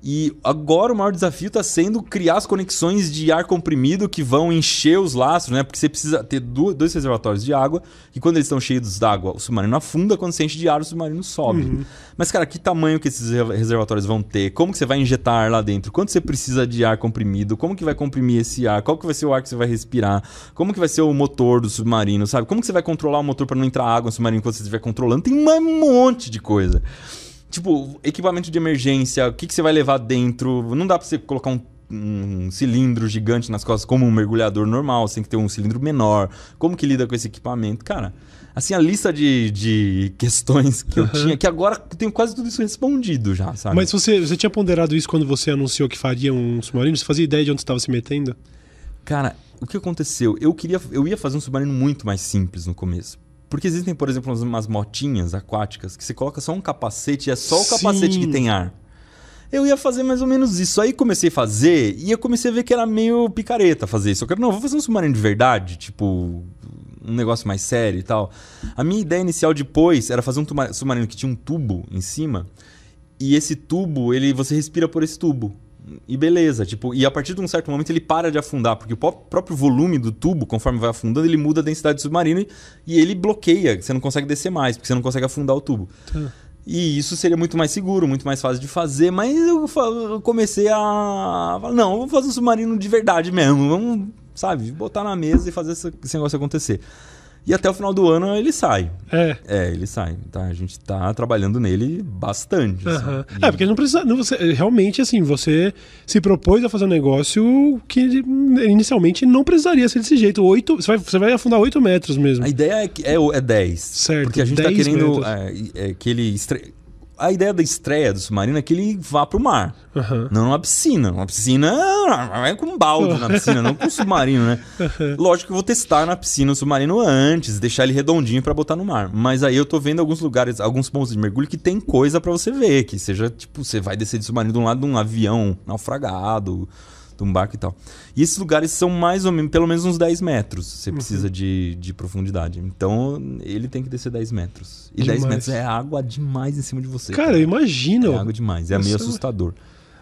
E agora o maior desafio está sendo criar as conexões de ar comprimido que vão encher os lastros, né? Porque você precisa ter dois reservatórios de água e quando eles estão cheios d'água, o submarino afunda, quando você enche de ar, o submarino sobe. Mas, cara, que tamanho que esses re- reservatórios vão ter? Como que você vai injetar ar lá dentro? Quanto você precisa de ar comprimido? Como que vai comprimir esse ar? Qual que vai ser o ar que você vai respirar? Como que vai ser o motor do submarino, sabe? Como que você vai controlar o motor para não entrar água no submarino enquanto você estiver controlando? Tem um monte de coisa. Tipo, equipamento de emergência, o que, que você vai levar dentro? Não dá pra você colocar um, um cilindro gigante nas costas como um mergulhador normal, você tem que ter um cilindro menor. Como que lida com esse equipamento? Cara, assim, a lista de, de (laughs) questões que eu tinha, que agora eu tenho quase tudo isso respondido já, sabe? Mas você, você tinha ponderado isso quando você anunciou que faria um submarino? Você fazia ideia de onde você estava se metendo? Cara, o que aconteceu? Eu queria, eu ia fazer um submarino muito mais simples no começo. Porque existem, por exemplo, umas- motinhas aquáticas que você coloca só um capacete e é só o Sim. capacete que tem ar. Eu ia fazer mais ou menos isso. Aí comecei a fazer e eu comecei a ver que era meio picareta fazer isso. Eu quero, não, vou fazer um submarino de verdade, tipo, um negócio mais sério e tal. A minha ideia inicial depois era fazer um submarino que tinha um tubo em cima e esse tubo, ele você respira por esse tubo. E beleza, tipo, e a partir de um certo momento ele para de afundar, porque o pró- próprio volume do tubo, conforme vai afundando, ele muda a densidade do submarino e, ele bloqueia, você não consegue descer mais, porque você não consegue afundar o tubo. Tá. E isso seria muito mais seguro, muito mais fácil de fazer, mas eu, eu comecei a. falar, Não, vamos fazer um submarino de verdade mesmo. Vamos, sabe, botar na mesa e fazer esse negócio acontecer. E até o final do ano ele sai. É. É, ele sai. Tá? A gente tá trabalhando nele bastante. assim. Aham. E- É, porque não precisa. Não, você, realmente, assim, você se propôs a fazer um negócio que inicialmente não precisaria ser desse jeito. Oito, você, vai, você vai afundar 8 metros mesmo. A ideia é, que é, é 10. Certo, Porque a gente tá 10 querendo é, é, que ele. estre- A ideia da estreia do submarino é que ele vá pro mar. Aham. Não numa piscina. Uma piscina vai com um balde na piscina, não com um submarino, né? (laughs) Lógico que eu vou testar na piscina o submarino antes, deixar ele redondinho pra botar no mar. Mas aí eu tô vendo alguns lugares, alguns pontos de mergulho que tem coisa pra você ver, que seja tipo, você vai descer de submarino de um lado de um avião naufragado, de um barco e tal. E esses lugares são mais ou menos, pelo menos uns 10 metros, você precisa de, de profundidade. Então ele tem que descer 10 metros. E 10 Demais. metros é água demais em cima de você. Cara, eu imagino. É água demais, é meio Nossa. assustador.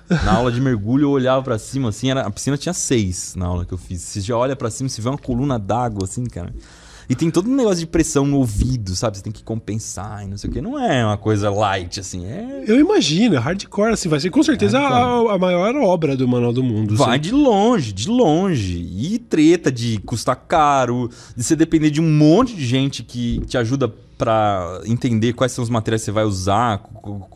Na aula de mergulho eu olhava pra cima assim, era, a piscina tinha seis na aula que eu fiz. Você já olha pra cima, se vê uma coluna d'água assim, cara. E tem todo um negócio de pressão no ouvido, sabe? Você tem que compensar e não sei o que. Não é uma coisa light, assim. É... Eu imagino, é hardcore, assim, vai ser com certeza a, a, maior obra do Manual do Mundo. Vai assim. de longe, de longe. E treta de custar caro, de você depender de um monte de gente que te ajuda para entender quais são os materiais que você vai usar,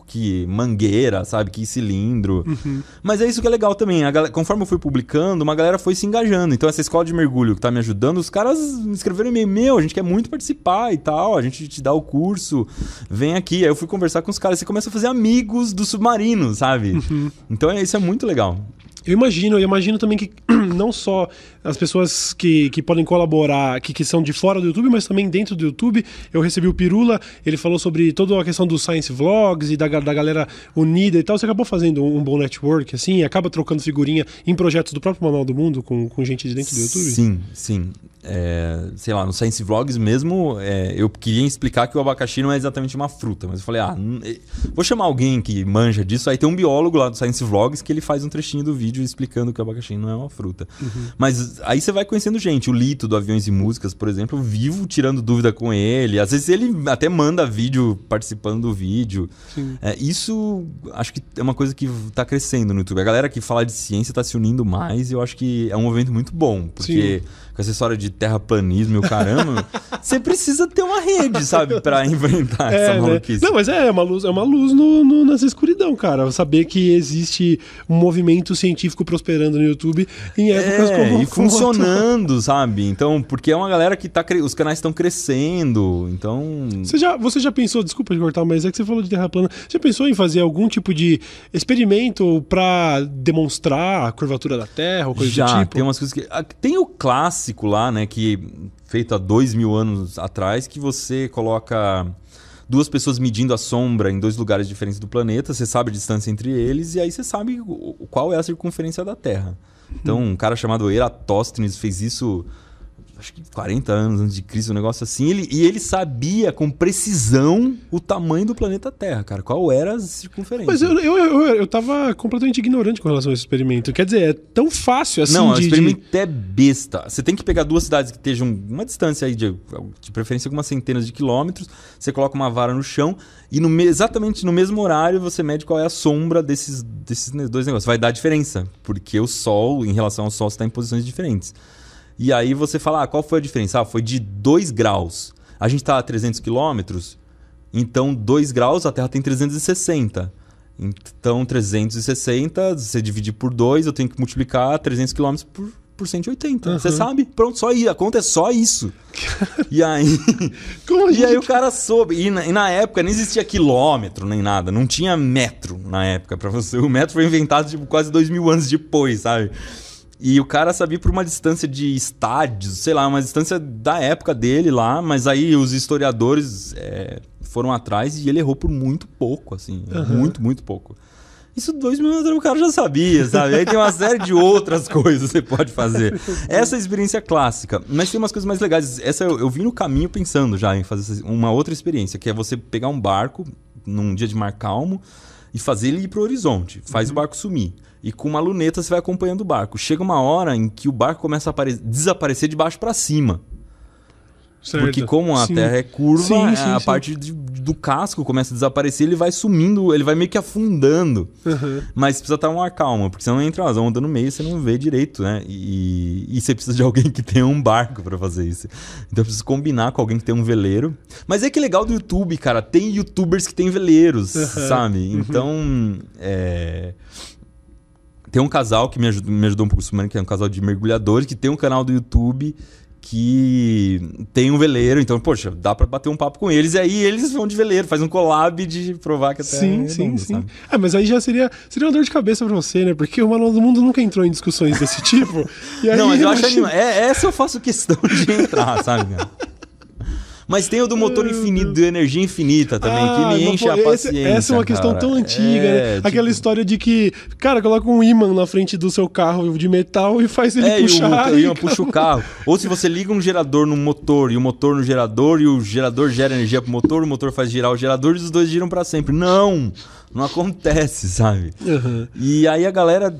que mangueira, sabe, que cilindro. Uhum. Mas é isso que é legal também. Galera, conforme eu fui publicando, uma galera foi se engajando. Então essa escola de mergulho que tá me ajudando, os caras me escreveram e-mail, meu, a gente quer muito participar e tal, a gente te dá o curso, vem aqui. Aí eu fui conversar com os caras, você começa a fazer amigos do submarino, sabe? Uhum. Então é, isso é muito legal. Eu imagino, eu imagino também que (clears throat) não só as pessoas que, que podem colaborar, que, que são de fora do YouTube, mas também dentro do YouTube. Eu recebi o Pirula, ele falou sobre toda a questão dos Science Vlogs e da, da galera unida e tal. Você acabou fazendo um, bom network, assim, acaba trocando figurinha em projetos do próprio Manual do Mundo com, com gente de dentro do YouTube? Sim, sim. É, sei lá, no Science Vlogs mesmo, é, eu queria explicar que o abacaxi não é exatamente uma fruta, mas eu falei, ah, vou chamar alguém que manja disso. Aí tem um biólogo lá do Science Vlogs que ele faz um trechinho do vídeo explicando que o abacaxi não é uma fruta. Uhum. Mas aí você vai conhecendo gente. O Lito do Aviões e Músicas, por exemplo, eu vivo tirando dúvida com ele. Às vezes ele até manda vídeo participando do vídeo. É, isso acho que é uma coisa que está crescendo no YouTube. A galera que fala de ciência está se unindo mais e eu acho que é um movimento muito bom, porque. Sim com essa história de terraplanismo e o caramba, (laughs) você precisa ter uma rede, sabe, para enfrentar (laughs) é, essa né? maluquice. Né? Não, mas é, é uma luz, é uma luz no, no, nessa escuridão, cara. Saber que existe um movimento científico prosperando no YouTube em épocas é, como e funcionando, sabe? Então, porque é uma galera que tá os canais estão crescendo, então Você já, você já pensou, desculpa de cortar, mas é que você falou de terra plana. Já pensou em fazer algum tipo de experimento para demonstrar a curvatura da Terra ou coisa já, do tipo? tem umas coisas que tem o clássico clássico lá, né? Que feito há dois mil anos atrás, que você coloca duas pessoas medindo a sombra em dois lugares diferentes do planeta, você sabe a distância entre eles e aí você sabe qual é a circunferência da Terra. Então, um cara chamado Eratóstenes fez isso acho que 40 anos antes de Cristo, um negócio assim. Ele, e ele sabia com precisão o tamanho do planeta Terra, cara. Qual era a circunferência. Mas eu, eu, eu, eu tava completamente ignorante com relação a esse experimento. Quer dizer, é tão fácil assim Não, de, o experimento de... é besta. Você tem que pegar duas cidades que estejam uma distância aí de, de preferência algumas centenas de quilômetros. Você coloca uma vara no chão e no, exatamente no mesmo horário você mede qual é a sombra desses, desses dois negócios. Vai dar diferença, porque o Sol, em relação ao Sol, está em posições diferentes. E aí você fala, ah, qual foi a diferença? Ah, foi de 2 graus. A gente está a 300 quilômetros, então 2 graus a Terra tem 360. Então 360, você dividir por 2, eu tenho que multiplicar 300 quilômetros por, por 180. Uhum. Você sabe? Pronto, só isso. A conta é só isso. e aí. (laughs) Como e aí o cara soube. E na, e na, época nem existia quilômetro nem nada. Não tinha metro na época para você. O metro foi inventado tipo, quase dois mil anos depois, sabe? E o cara sabia por uma distância de estádios, sei lá, uma distância da época dele lá, mas aí os historiadores é, foram atrás e ele errou por muito pouco, assim. Uhum. Muito, muito pouco. Isso dois mil anos o cara já sabia, sabe? Aí tem uma série de outras (laughs) coisas que você pode fazer. Essa é a experiência clássica. Mas tem umas coisas mais legais. Essa eu, eu vim no caminho pensando já em fazer uma outra experiência, que é você pegar um barco num dia de mar calmo e fazer ele ir pro horizonte. Faz uhum. o barco sumir e com uma luneta você vai acompanhando o barco. Chega uma hora em que o barco começa a desaparecer de baixo para cima. Certo. Porque como a sim. Terra é curva, sim, sim, a parte de, do casco começa a desaparecer, ele vai sumindo, ele vai meio que afundando. Uhum. Mas precisa estar uma calma, porque senão entra uma onda no meio e você não vê direito, né? E, e você precisa de (laughs) alguém que tenha um barco para fazer isso. Então precisa combinar com alguém que tem um veleiro. Mas é que legal do YouTube, cara, tem youtubers que têm veleiros, uhum. sabe? Então, uhum. é... Tem um casal que me ajudou, me ajudou um pouco que é um casal de mergulhadores, que tem um canal do YouTube que tem um veleiro, então, poxa, dá para bater um papo com eles, e aí eles vão de veleiro, faz um collab de provar que a Terra sim, é Sim, redonda, sim, sim. Ah, mas aí já seria, seria uma dor de cabeça para você, né? Porque o Manual do Mundo nunca entrou em discussões desse (laughs) tipo. Aí, não, mas eu acho animado. É, essa eu faço questão (laughs) de entrar, sabe, cara? Mas tem o do motor infinito, de energia infinita também, ah, que me enche a paciência. essa é uma questão cara. tão antiga, né? é, né? Tipo... Aquela história de que, cara, coloca um imã na frente do seu carro de metal e faz ele é, puxar. E o, imã puxa o carro. Ou se você liga um gerador no motor e o motor no gerador e o gerador gera energia pro motor, o motor faz girar o gerador e os dois giram para sempre. Não! Não acontece, sabe? Uhum. E aí a galera.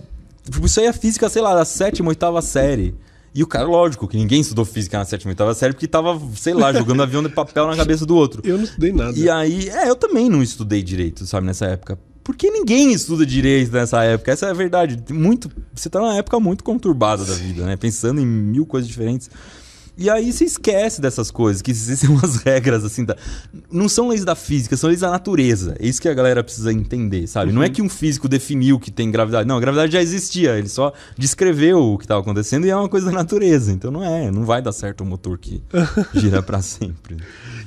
Tipo, isso aí é física, sei lá, da sétima, oitava série. E o cara, lógico, que ninguém estudou física na sétima e oitava série porque tava, sei lá, jogando avião de papel na cabeça do outro. Eu não estudei nada. E aí, é, eu também não estudei direito, sabe, nessa época. Porque ninguém estuda direito nessa época. Essa é a verdade. Muito, você tá numa época muito conturbada da vida, né? Pensando em mil coisas diferentes. E aí você esquece dessas coisas, que existem (laughs) umas regras assim. Da... Não são leis da física, são leis da natureza. É isso que a galera precisa entender, sabe? Uhum. Não é que um físico definiu que tem gravidade. Não, a gravidade já existia. Ele só descreveu o que estava acontecendo e é uma coisa da natureza. Então não é, não vai dar certo o motor que (laughs) gira para sempre.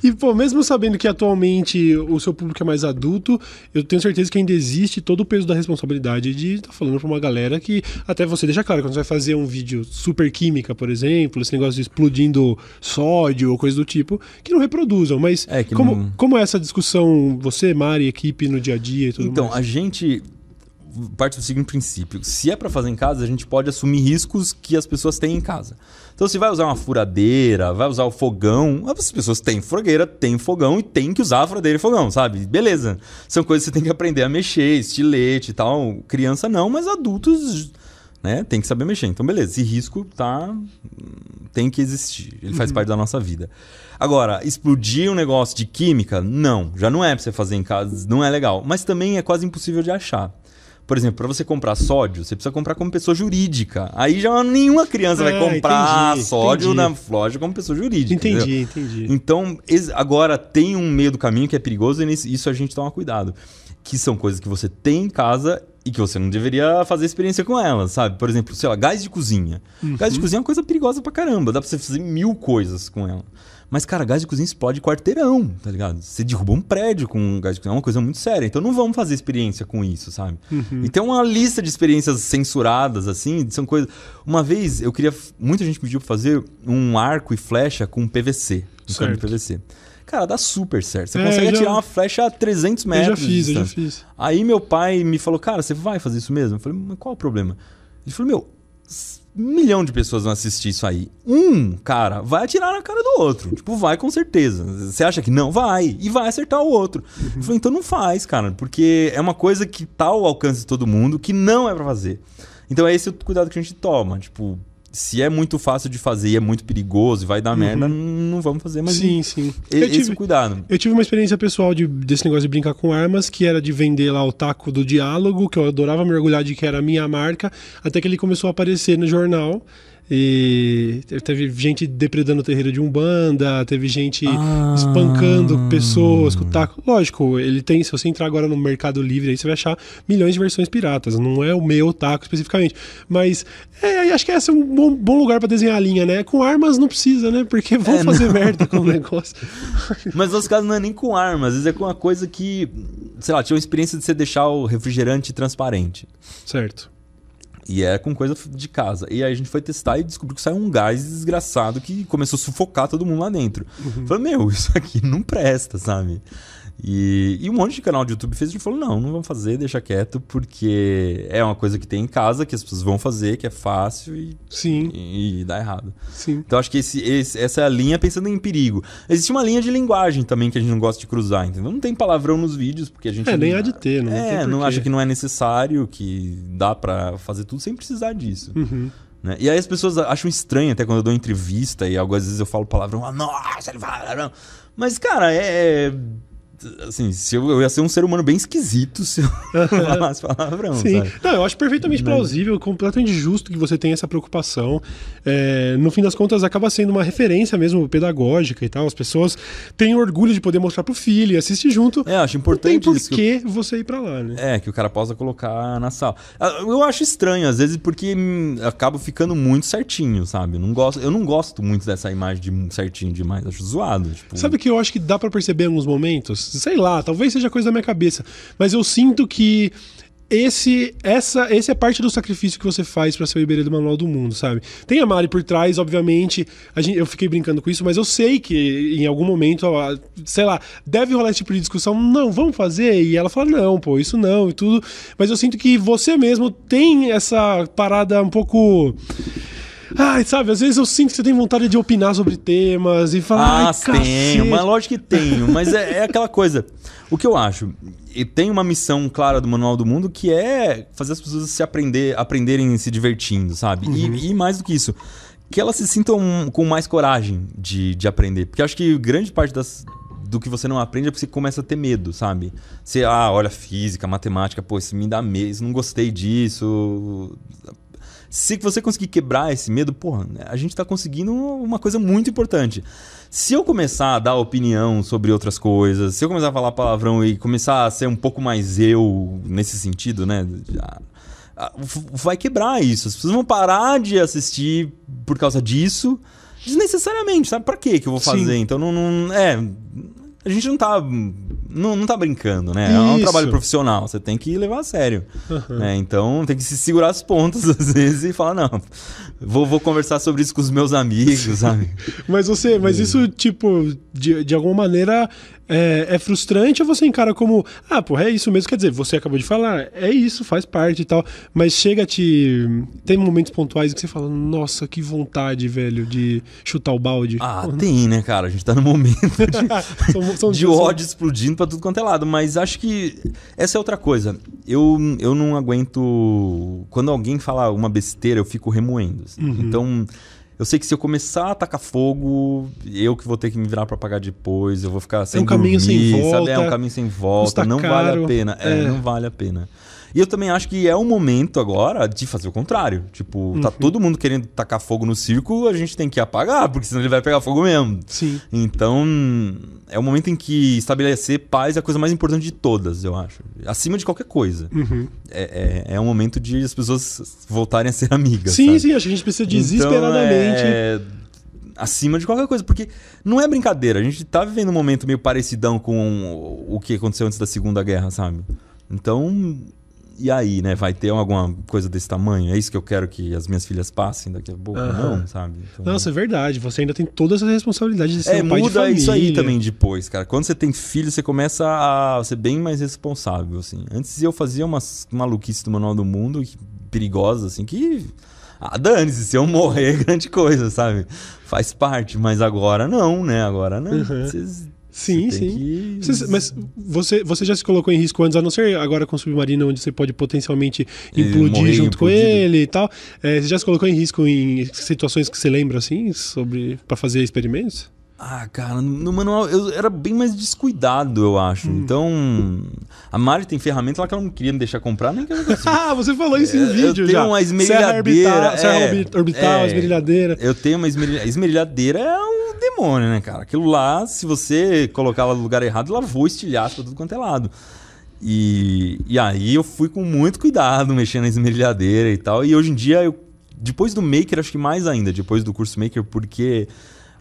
E, pô, mesmo sabendo que atualmente o seu público é mais adulto, eu tenho certeza que ainda existe todo o peso da responsabilidade de estar tá falando pra uma galera que, até você deixa claro, quando você vai fazer um vídeo super química, por exemplo, esse negócio de explodindo sódio ou coisa do tipo, que não reproduzam. Mas É, que como, não- como é essa discussão, você, Mari, equipe, no dia a dia e tudo Então, mais? a gente parte do seguinte princípio: se é para fazer em casa, a gente pode assumir riscos que as pessoas têm em casa. Então, se vai usar uma furadeira, vai usar o fogão, as pessoas têm fogueira, têm fogão e tem que usar a furadeira e fogão, sabe? Beleza. São coisas que você tem que aprender a mexer, estilete e tal. Criança não, mas adultos, né, tem que saber mexer. Então, beleza. Esse risco tá tem que existir. Ele faz parte da nossa vida. Agora, explodir um negócio de química, não. Já não é pra você fazer em casa, não é legal. Mas também é quase impossível de achar. Por exemplo, para você comprar sódio, você precisa comprar como pessoa jurídica. Aí já nenhuma criança vai Ah, comprar entendi, sódio entendi. na loja como pessoa jurídica. entendeu? Entendi, entendi. Então, agora tem um meio do caminho que é perigoso e isso a gente toma cuidado. Que são coisas que você tem em casa e que você não deveria fazer experiência com elas, sabe? Por exemplo, sei lá, gás de cozinha. Gás de cozinha é uma coisa perigosa pra caramba. Dá pra você fazer mil coisas com ela. Mas, cara, gás de cozinha explode quarteirão, tá ligado? Você derruba um prédio com gás de cozinha, é uma coisa muito séria. Então não vamos fazer experiência com isso, sabe? E tem uma lista de experiências censuradas, assim, são coisas... Uma vez eu queria... Muita gente pediu pra fazer um arco e flecha com PVC. Um Certo. PVC. Cara, dá super certo. Você É, consegue já- atirar uma flecha a 300 Eu metros. já de fiz, eu já fiz. Aí meu pai me falou, cara, você vai fazer isso mesmo? Eu falei, mas qual o problema? Ele falou, meu, um milhão de pessoas vão assistir isso aí. Um, cara, vai atirar na cara do outro. Tipo, vai com certeza. Você acha que não? Vai. E vai acertar o outro. Eu falei, então não faz, cara. Porque é uma coisa que tá ao alcance de todo mundo que não é pra fazer. Então é esse o cuidado que a gente toma. Tipo, se é muito fácil de fazer e é muito perigoso e vai dar merda, não vamos fazer. Mas Sim, sim. e- Eu esse tive, cuidado. Eu tive uma experiência pessoal de- desse negócio de brincar com armas, que era de vender lá o taco do diálogo, que eu adorava mergulhar de que era a minha marca, até que ele começou a aparecer no jornal. E teve gente depredando o terreiro de Umbanda, teve gente Ah. espancando pessoas com o taco. Lógico, ele tem, se você entrar agora no Mercado Livre, aí você vai achar milhões de versões piratas. Não é o meu taco especificamente. Mas é, acho que esse é um bom, bom lugar pra desenhar a linha, né? Com armas não precisa, né? Porque vão É, fazer merda com o negócio. (laughs) Mas nos casos não é nem com arma, às vezes é com uma coisa que, sei lá, tinha uma experiência de você deixar o refrigerante transparente. certo. E é com coisa de casa. E aí a gente foi testar e descobriu que saiu um gás desgraçado que começou a sufocar todo mundo lá dentro. Falei, meu, (laughs) isso aqui não presta, sabe? E, e um monte de canal de YouTube fez, a gente falou, não, não vamos fazer, deixa quieto, porque é uma coisa que tem em casa, que as pessoas vão fazer, que é fácil e, Sim, e, dá errado. sim. Então acho que esse, esse- essa é a linha pensando em perigo. Existe uma linha de linguagem também que a gente não gosta de cruzar, entendeu? Não tem palavrão nos vídeos, porque a gente. É, nem não- há de ter, não É, não porquê. acha que não é necessário, que dá pra fazer tudo sem precisar disso. Uhum. né? E aí as pessoas acham estranho até quando eu dou entrevista e algumas vezes eu falo palavrão, ah, nossa, ele fala palavrão. Mas, cara, é. Assim, se eu, eu ia ser um ser humano bem esquisito se eu (laughs) falasse palavrão, Sim. sabe? Não, eu acho perfeitamente plausível, completamente justo que você tenha essa preocupação. É, no fim das contas, acaba sendo uma referência mesmo pedagógica e tal. As pessoas têm orgulho de poder mostrar pro filho e assistir junto. É, acho Não tem importante por que eu- você ir pra lá, né? É, que o cara possa colocar na sala. Ah, Eu acho estranho, às vezes, porque hum, acaba ficando muito certinho, sabe? Eu não gosto, eu não gosto muito dessa imagem de certinho demais. Acho zoado. Tipo, Sabe o que eu acho que dá pra perceber em alguns momentos? Sei lá, talvez seja coisa da minha cabeça, mas eu sinto que esse essa esse é parte do sacrifício que você faz pra ser o Iberê do Manual do Mundo, sabe? Tem a Mari por trás, obviamente. A gente, eu fiquei brincando com isso, mas eu sei que em algum momento, sei lá, deve rolar esse tipo de discussão. Não, vamos fazer? E ela fala, não, pô, isso não e tudo. Mas eu sinto que você mesmo tem essa parada um pouco. Ai, sabe, às vezes eu sinto que você tem vontade de opinar sobre temas e falar. Ah, tenho, cacete." mas lógico que tenho. Mas é, é aquela coisa. O que eu acho, e tem uma missão clara do Manual do Mundo que é fazer as pessoas se aprender, aprenderem se divertindo, sabe? Uhum. E, e mais do que isso, que elas se sintam com mais coragem de, de aprender. Porque eu acho que grande parte das, do que você não aprende é porque você começa a ter medo, sabe? Você, ah, olha, física, matemática, pô, isso me dá medo, não gostei disso. Se você conseguir quebrar esse medo, porra, a gente tá conseguindo uma coisa muito importante. Se eu começar a dar opinião sobre outras coisas, se eu começar a falar palavrão e começar a ser um pouco mais eu nesse sentido, né? Vai quebrar isso. As pessoas vão parar de assistir por causa disso desnecessariamente, sabe? Pra quê que eu vou fazer? Sim. Então não, não. É a gente não tá. Não, não tá brincando, né? Isso. É um trabalho profissional, você tem que levar a sério. Uhum. Né? Então tem que se segurar as pontas (laughs) às vezes e falar, não, vou, vou conversar sobre isso com os meus amigos, sabe? mas você, mas isso, tipo, de, de alguma maneira é, é, frustrante ou você encara como, ah, porra, é isso mesmo? Quer dizer, você acabou de falar, é isso, faz parte e tal, mas chega a te. Tem momentos pontuais que você fala, nossa, que vontade, velho, de chutar o balde. Ah, porra, tem, não... né, cara? A gente tá no momento (laughs) de, são, são, (laughs) de ódio são... explodindo pra tudo quanto é lado, mas acho que essa é outra coisa. Eu, eu não aguento. Quando alguém fala uma besteira, eu fico remoendo. Assim. Uhum. Então. Eu sei que se eu começar a atacar fogo, eu que vou ter que me virar para pagar depois, eu vou ficar sem é um dormir, caminho sem volta, sabe? É um caminho sem volta, não caro, vale a pena. É, é, não vale a pena. E eu também acho que é o momento agora de fazer o contrário. Tipo, tá uhum. tá todo mundo querendo tacar fogo no circo, a gente tem que apagar, porque senão ele vai pegar fogo mesmo. Sim. Então, é o momento em que estabelecer paz é a coisa mais importante de todas, eu acho. Acima de qualquer coisa. Uhum. É, é, é um momento de as pessoas voltarem a ser amigas. Sim, sabe? sim, acho que a gente precisa então, desesperadamente. Então, é acima de qualquer coisa, porque não é brincadeira. A gente tá vivendo um momento meio parecidão com o que aconteceu antes da Segunda Guerra, sabe? Então, e aí, né? Vai ter alguma coisa desse tamanho? É isso que eu quero que as minhas filhas passem daqui a pouco? Uhum. Não, sabe? Então... Nossa, é verdade. Você ainda tem toda essa responsabilidade de ser é, um pai muda de família. isso aí também depois, cara. Quando você tem filho, você começa a ser bem mais responsável, assim. Antes eu fazia umas maluquices do Manual do Mundo perigosas, assim, que... Ah, dane-se, se eu morrer (laughs) é grande coisa, sabe? Faz parte, mas agora não, né? Agora não. Uhum. Vocês Sim, sim. Que... Você, mas você, você já se colocou em risco antes, a não ser agora com o submarino, onde você pode potencialmente implodir junto com ele e tal. É, você já se colocou em risco em situações que você lembra, assim, sobre para fazer experimentos? Ah, cara, no manual eu era bem mais descuidado, eu acho. Hum. Então, a Mari tem ferramenta lá que ela não queria me deixar comprar, nem que eu (laughs) assim. Ah, você falou isso em é, vídeo eu já. tenho uma esmerilhadeira. Serra orbital, é, orbital é, esmerilhadeira. Eu tenho uma esmerilhadeira. Esmerilhadeira é um demônio, né, cara? Aquilo lá, se você colocar ela no lugar errado, ela voa estilhaço pra tudo quanto é lado. E, e aí eu fui com muito cuidado mexendo na esmerilhadeira e tal. E hoje em dia, eu, depois do Maker, acho que mais ainda, depois do curso Maker, porque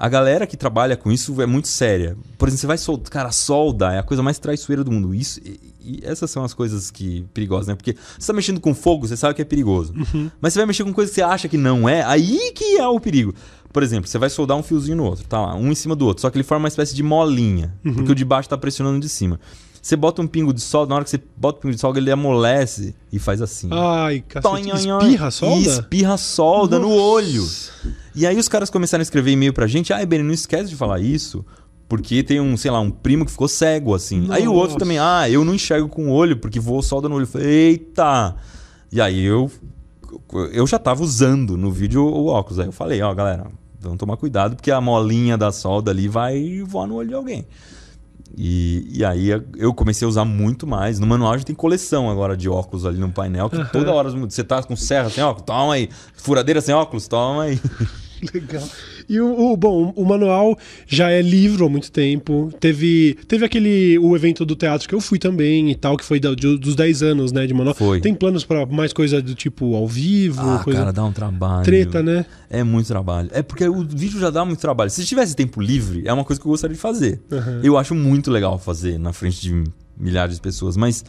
a galera que trabalha com isso é muito séria. Por exemplo, você vai soltar, cara, solda é a coisa mais traiçoeira do mundo. Isso, e, e essas são as coisas que perigosas, né? Porque você tá mexendo com fogo, você sabe que é perigoso. Uhum. Mas você vai mexer com coisa que você acha que não é, aí que é o perigo. Por exemplo, você vai soldar um fiozinho no outro, tá lá, um em cima do outro, só que ele forma uma espécie de molinha, uhum. porque o de baixo tá pressionando o de cima. Você bota um pingo de sol, na hora que você bota o pingo de sol, ele amolece e faz assim. Ai, cacete, espirra solda? E espirra solda Nossa. no olho. E aí os caras começaram a escrever e-mail pra gente. Ai, Benny, não esquece de falar isso. Porque tem um, sei lá, um primo que ficou cego, assim. Nossa. Aí o outro também, ah, eu não enxergo com o olho porque voou solda no olho. Eu falei, eita! E aí eu, eu já tava usando no vídeo o óculos. Aí eu falei, ó, galera, vamos tomar cuidado porque a molinha da solda ali vai voar no olho de alguém. E, e aí eu comecei a usar muito mais. No manual a gente tem coleção agora de óculos ali no painel, que uhum. toda hora você tá com serra sem óculos, toma aí. Furadeira sem óculos, toma aí. (laughs) Legal. E o, o, bom, o manual já é livro há muito tempo. Teve, teve aquele o evento do teatro que eu fui também e tal, que foi da, de, dos 10 anos, né, de manual. Foi. Tem planos para mais coisa do tipo ao vivo, ah, coisa cara, dá um trabalho. Treta, né? É muito trabalho. É porque o vídeo já dá muito trabalho. Se tivesse tempo livre, é uma coisa que eu gostaria de fazer. Uhum. Eu acho muito legal fazer na frente de milhares de pessoas, mas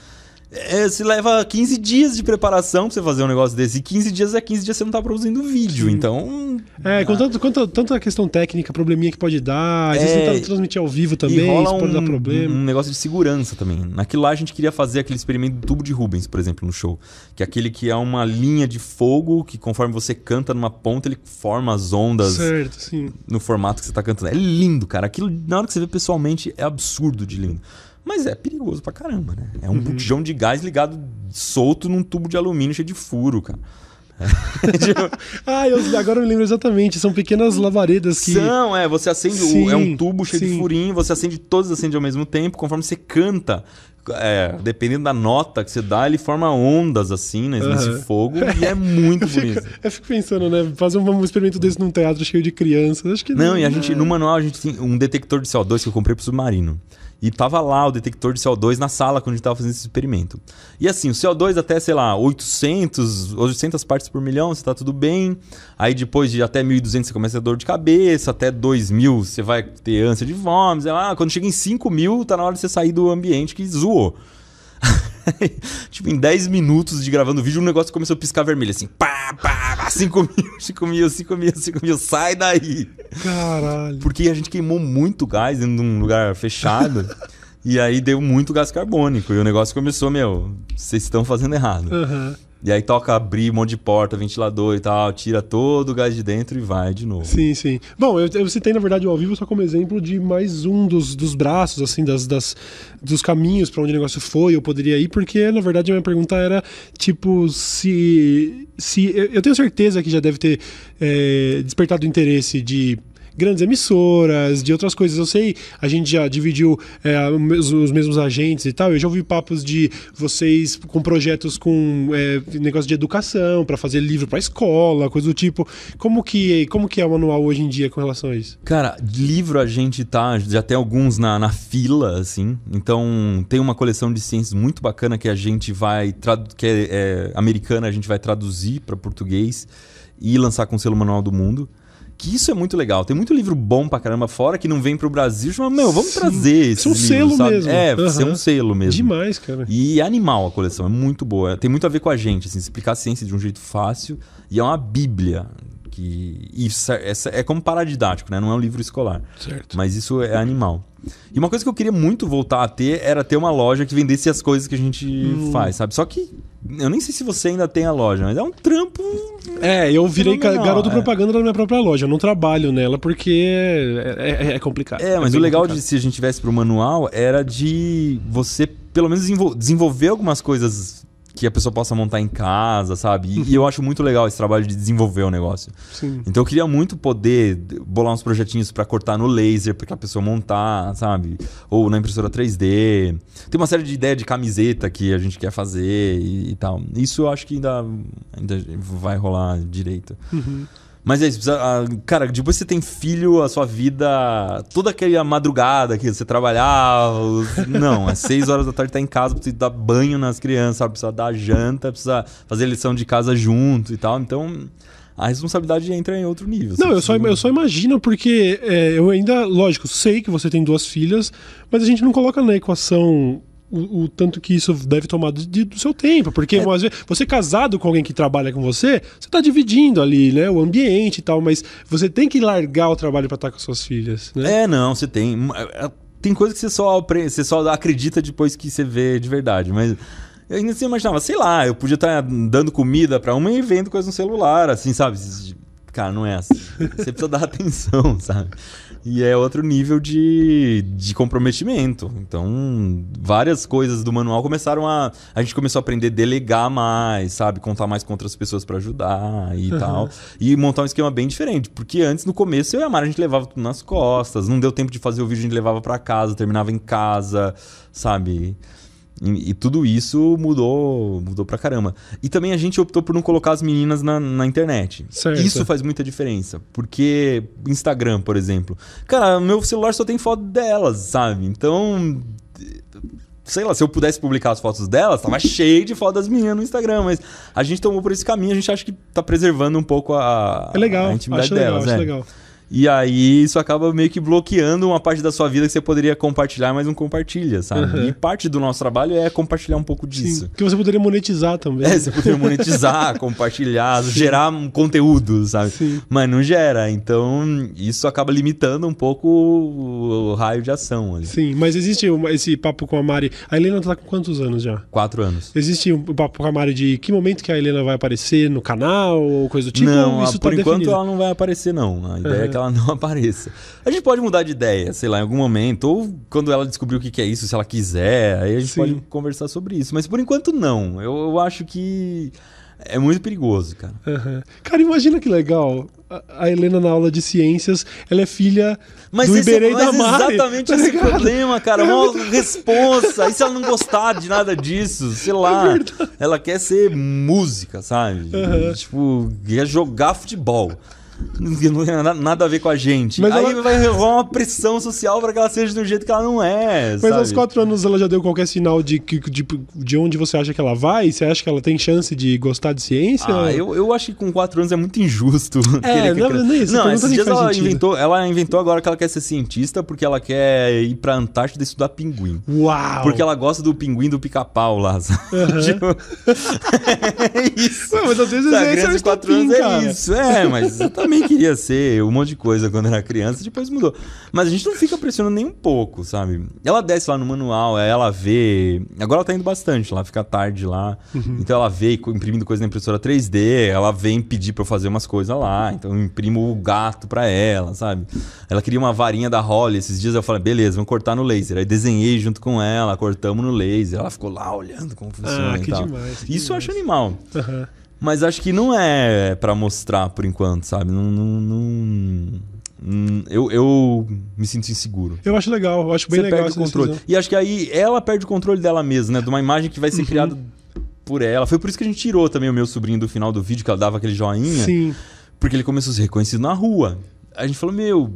é, se leva 15 dias de preparação pra você fazer um negócio desse. E 15 dias é 15 dias você não tá produzindo vídeo. Então. É, com tanto, quanto, tanta questão técnica, probleminha que pode dar. Às vezes é, transmitir ao vivo também, rola isso pode um, dar problema. Um negócio de segurança também. Naquilo lá a gente queria fazer aquele experimento do tubo de Rubens, por exemplo, no show. Que é aquele que é uma linha de fogo que conforme você canta numa ponta, ele forma as ondas. Certo, sim. No formato que você tá cantando. É lindo, cara. Aquilo, na hora que você vê pessoalmente, é absurdo de lindo. Mas é perigoso pra caramba, né? É um uhum. botijão de gás ligado solto num tubo de alumínio cheio de furo, cara. (laughs) tipo... ah, eu, agora eu me lembro exatamente. São pequenas lavaredas que. São, é. Você acende. Sim, o, é um tubo cheio sim. de furinho, você acende todos acende ao mesmo tempo, conforme você canta. É, dependendo da nota que você dá, ele forma ondas assim, né, nesse uhum. fogo, (laughs) e é muito bonito. Eu fico, eu fico pensando, né? Fazer um, experimento desse num teatro cheio de crianças, acho que não. Não, e a gente, é. no manual, a gente tem um detector de CO2 que eu comprei pro submarino. E tava lá o detector de CO2 na sala quando a gente tava fazendo esse experimento. E assim, o CO2 até, sei lá, 800, 800 partes por milhão, você tá tudo bem. Aí depois de até 1.200 você começa a ter dor de cabeça, até 2.000 você vai ter ânsia de vômitos. Ah, quando chega em 5.000 tá na hora de você sair do ambiente que zoou. (laughs) (laughs) tipo, em 10 minutos de gravando o vídeo, o negócio começou a piscar vermelho, assim, pá, pá, 5 mil, (laughs) 5 mil, 5 mil, 5 mil, sai daí. Caralho. Porque a gente queimou muito gás em um lugar fechado. (laughs) e aí deu muito gás carbônico. E o negócio começou, meu, vocês estão fazendo errado. Uhum. E aí toca abrir um monte de porta, ventilador e tal, tira todo o gás de dentro e vai de novo. Sim, sim. Bom, eu, eu citei, na verdade, o ao vivo só como exemplo de mais um dos, dos braços, assim, das, das dos caminhos para onde o negócio foi, eu poderia ir, porque, na verdade, a minha pergunta era, tipo, se. se eu tenho certeza que já deve ter é, despertado interesse de grandes emissoras, de outras coisas. Eu sei, a gente já dividiu é, os, os, mesmos agentes e tal. Eu já ouvi papos de vocês com projetos com é, negócio de educação, para fazer livro para escola, coisa do tipo. Como que, como que é o manual hoje em dia com relação a isso? Cara, livro a gente tá, já tem alguns na, na fila, assim. Então, tem uma coleção de ciências muito bacana que a gente vai, que é, é americana, a gente vai traduzir para português e lançar com o selo Manual do Mundo. Que isso é muito legal. Tem muito livro bom pra caramba fora que não vem pro Brasil. Mas, meu, vamos Sim. trazer esse. É um selo sabe? mesmo. É, uhum. ser um selo mesmo. Demais, cara. E é animal a coleção, é muito boa. Tem muito a ver com a gente, assim, explicar a ciência de um jeito fácil. E é uma bíblia. Que isso é, é, é como paradidático, né? Não é um livro escolar. Certo. Mas isso é animal. E uma coisa que eu queria muito voltar a ter era ter uma loja que vendesse as coisas que a gente hum. faz, sabe? Só que eu nem sei se você ainda tem a loja, mas é um trampo. É, eu virei garoto é. propaganda da minha própria loja. Eu não trabalho nela porque é, é, é complicado. É, mas é o legal complicado. de se a gente tivesse pro manual era de você pelo menos desenvolver algumas coisas que a pessoa possa montar em casa, sabe? E, e, eu acho muito legal esse trabalho de desenvolver o negócio. Sim. Então eu queria muito poder bolar uns projetinhos para cortar no laser, para que a pessoa montar, sabe? Ou na impressora 3D. Tem uma série de ideias de camiseta que a gente quer fazer e, e tal. Isso eu acho que ainda, ainda vai rolar direito. Uhum. Mas é isso, ah, cara, depois você tem filho, a sua vida, toda aquela madrugada que você trabalhava. Não, é (laughs) seis horas da tarde tá em casa, precisa dar banho nas crianças, sabe? precisa dar janta, precisa fazer lição de casa junto e tal. Então a responsabilidade entra em outro nível. Não, eu só, eu só imagino porque é, eu ainda, lógico, sei que você tem duas filhas, mas a gente não coloca na equação o, o, tanto que isso deve tomar de, do seu tempo. Porque é. vezes, você casado com alguém que trabalha com você, você está dividindo ali, né? O ambiente e tal, mas você tem que largar o trabalho para estar com suas filhas, né? É, não, você tem. É, tem coisa que você só, você só acredita depois que você vê de verdade, mas. Eu ainda assim imaginava, sei lá, eu podia estar dando comida para uma e vendo coisa no celular, assim, sabe? Cara, não é assim. Você precisa dar (laughs) atenção, sabe? E é outro nível de, de comprometimento. Então, várias coisas do manual começaram a. A gente começou a aprender a delegar mais, sabe? Contar mais com outras pessoas para ajudar e uhum. tal. E montar um esquema bem diferente. Porque antes, no começo, eu e a Mara, a gente levava tudo nas costas. Não deu tempo de fazer o vídeo, a gente levava para casa, terminava em casa, sabe? E, e, tudo isso mudou mudou pra caramba. E também a gente optou por não colocar as meninas na, na internet. Certo. Isso faz muita diferença. Porque Instagram, por exemplo. Cara, meu celular só tem foto delas, sabe? Então. Sei lá, se eu pudesse publicar as fotos delas, tava cheio de fotos das meninas no Instagram, mas a gente tomou por esse caminho, a gente acha que tá preservando um pouco a, é legal, a intimidade acho delas. Legal, é. acho legal. E aí isso acaba meio que bloqueando uma parte da sua vida que você poderia compartilhar, mas não compartilha, sabe? Uhum. E parte do nosso trabalho é compartilhar um pouco disso. Sim, que você poderia monetizar também. É, você poderia monetizar, (laughs) compartilhar, Sim. gerar um conteúdo, sabe? Sim. Mas não gera. Então isso acaba limitando um pouco o, raio de ação ali. Sim, mas existe esse papo com a Mari. A Helena tá com quantos anos já? Quatro anos. Existe um papo com a Mari de que momento que a Helena vai aparecer no canal ou coisa do tipo? Não, isso por tá enquanto definido? ela não vai aparecer, não. A ideia uhum. é que ela (laughs) não apareça. A gente pode mudar de ideia, sei lá, em algum momento, ou quando ela descobrir o que é isso, se ela quiser, aí a gente Sim. pode conversar sobre isso. Mas por enquanto, não. Eu, eu acho que É muito perigoso, cara. Aham. Cara, imagina que legal. A- Helena na aula de ciências, ela é filha Mas, do esse Iberê é, e da mas Mari. exatamente tá esse é o ligado? problema, cara. Uma (laughs) responsa. E se ela não gostar de nada disso? Sei lá. ela quer ser música, sabe? Aham. Tipo, quer jogar futebol. Não tem nada- a ver com a gente. Mas Aí ela- vai rolar uma pressão social pra que ela seja do jeito que ela não é. Mas sabe? aos quatro anos ela já deu qualquer sinal de, que- de, de onde você acha que ela vai? Você acha que ela tem chance de gostar de ciência? Ah, eu, eu acho que com 4 anos é muito injusto. (laughs) que a não, criança- não é isso, Não, esses dias ela sentido. inventou, ela inventou agora que ela quer ser cientista porque ela quer ir pra Antártida estudar pinguim. Uau! Porque ela gosta do pinguim do pica-pau lá. sabe? (laughs) Tipo, (laughs) é isso. Ué, mas às vezes é criança o de 4 estopim, anos cara. é isso. É, mas eu também queria ser um monte de coisa quando era criança, depois mudou. Mas a gente não fica pressionando nem um pouco, sabe? Ela desce lá no manual, aí ela vê. Agora ela tá indo bastante lá, fica tarde lá. Uhum. Então ela vê imprimindo coisa na impressora 3D, ela vem pedir pra eu fazer umas coisas lá. Então eu imprimo o gato pra ela, sabe? Ela queria uma varinha da Holly. Esses dias eu falei, beleza, vamos cortar no laser. Aí desenhei junto com ela, cortamos no laser. Ela ficou lá olhando como funciona Ah, e que tal. demais, Isso eu acho demais. animal. Aham. Mas acho que não é pra mostrar por enquanto, sabe? Não. não- não- hum, eu, eu me sinto inseguro. Eu acho legal, eu acho bem Você legal perde o controle. decisão. E acho que aí ela perde o controle dela mesma, né? De uma imagem que vai Uhum. ser criada por ela. Foi por isso que a gente tirou também o meu sobrinho do final do vídeo, que ela dava aquele joinha. Sim. Porque ele começou a ser reconhecido na rua. A gente falou, meu,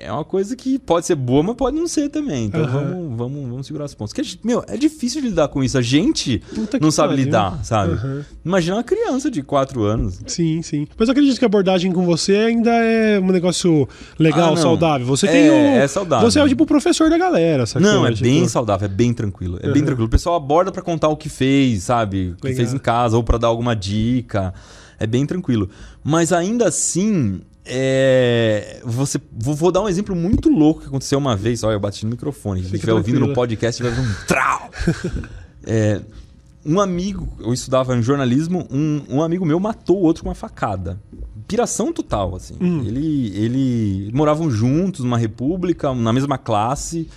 é uma coisa que pode ser boa, mas pode não ser também. Então Aham. vamos, vamos, vamos segurar os pontos. Porque, meu, é difícil de lidar com isso. A gente Puta não sabe pariu. lidar, sabe? Aham. Imagina uma criança de 4 anos. Sim, sim. Mas eu acredito que a abordagem com você ainda é um negócio legal, Ah, saudável. Você É, tem o. é saudável. Você é o tipo o professor da galera, sabe? Não, é Tipo, bem saudável, é bem tranquilo. É bem Uhum. tranquilo. O pessoal aborda pra contar o que fez, sabe? O que Legal. fez em casa, ou pra dar alguma dica. É bem tranquilo. Mas ainda assim, é... você vou, vou dar um exemplo muito louco que aconteceu uma vez. Olha, eu bati no microfone. Quem Fica estiver ouvindo no podcast vai ver um trau. (laughs) É, um amigo, eu estudava em jornalismo, um, um amigo meu matou o outro com uma facada. Piração total, assim. Hum. Ele, ele moravam juntos numa república, na mesma classe.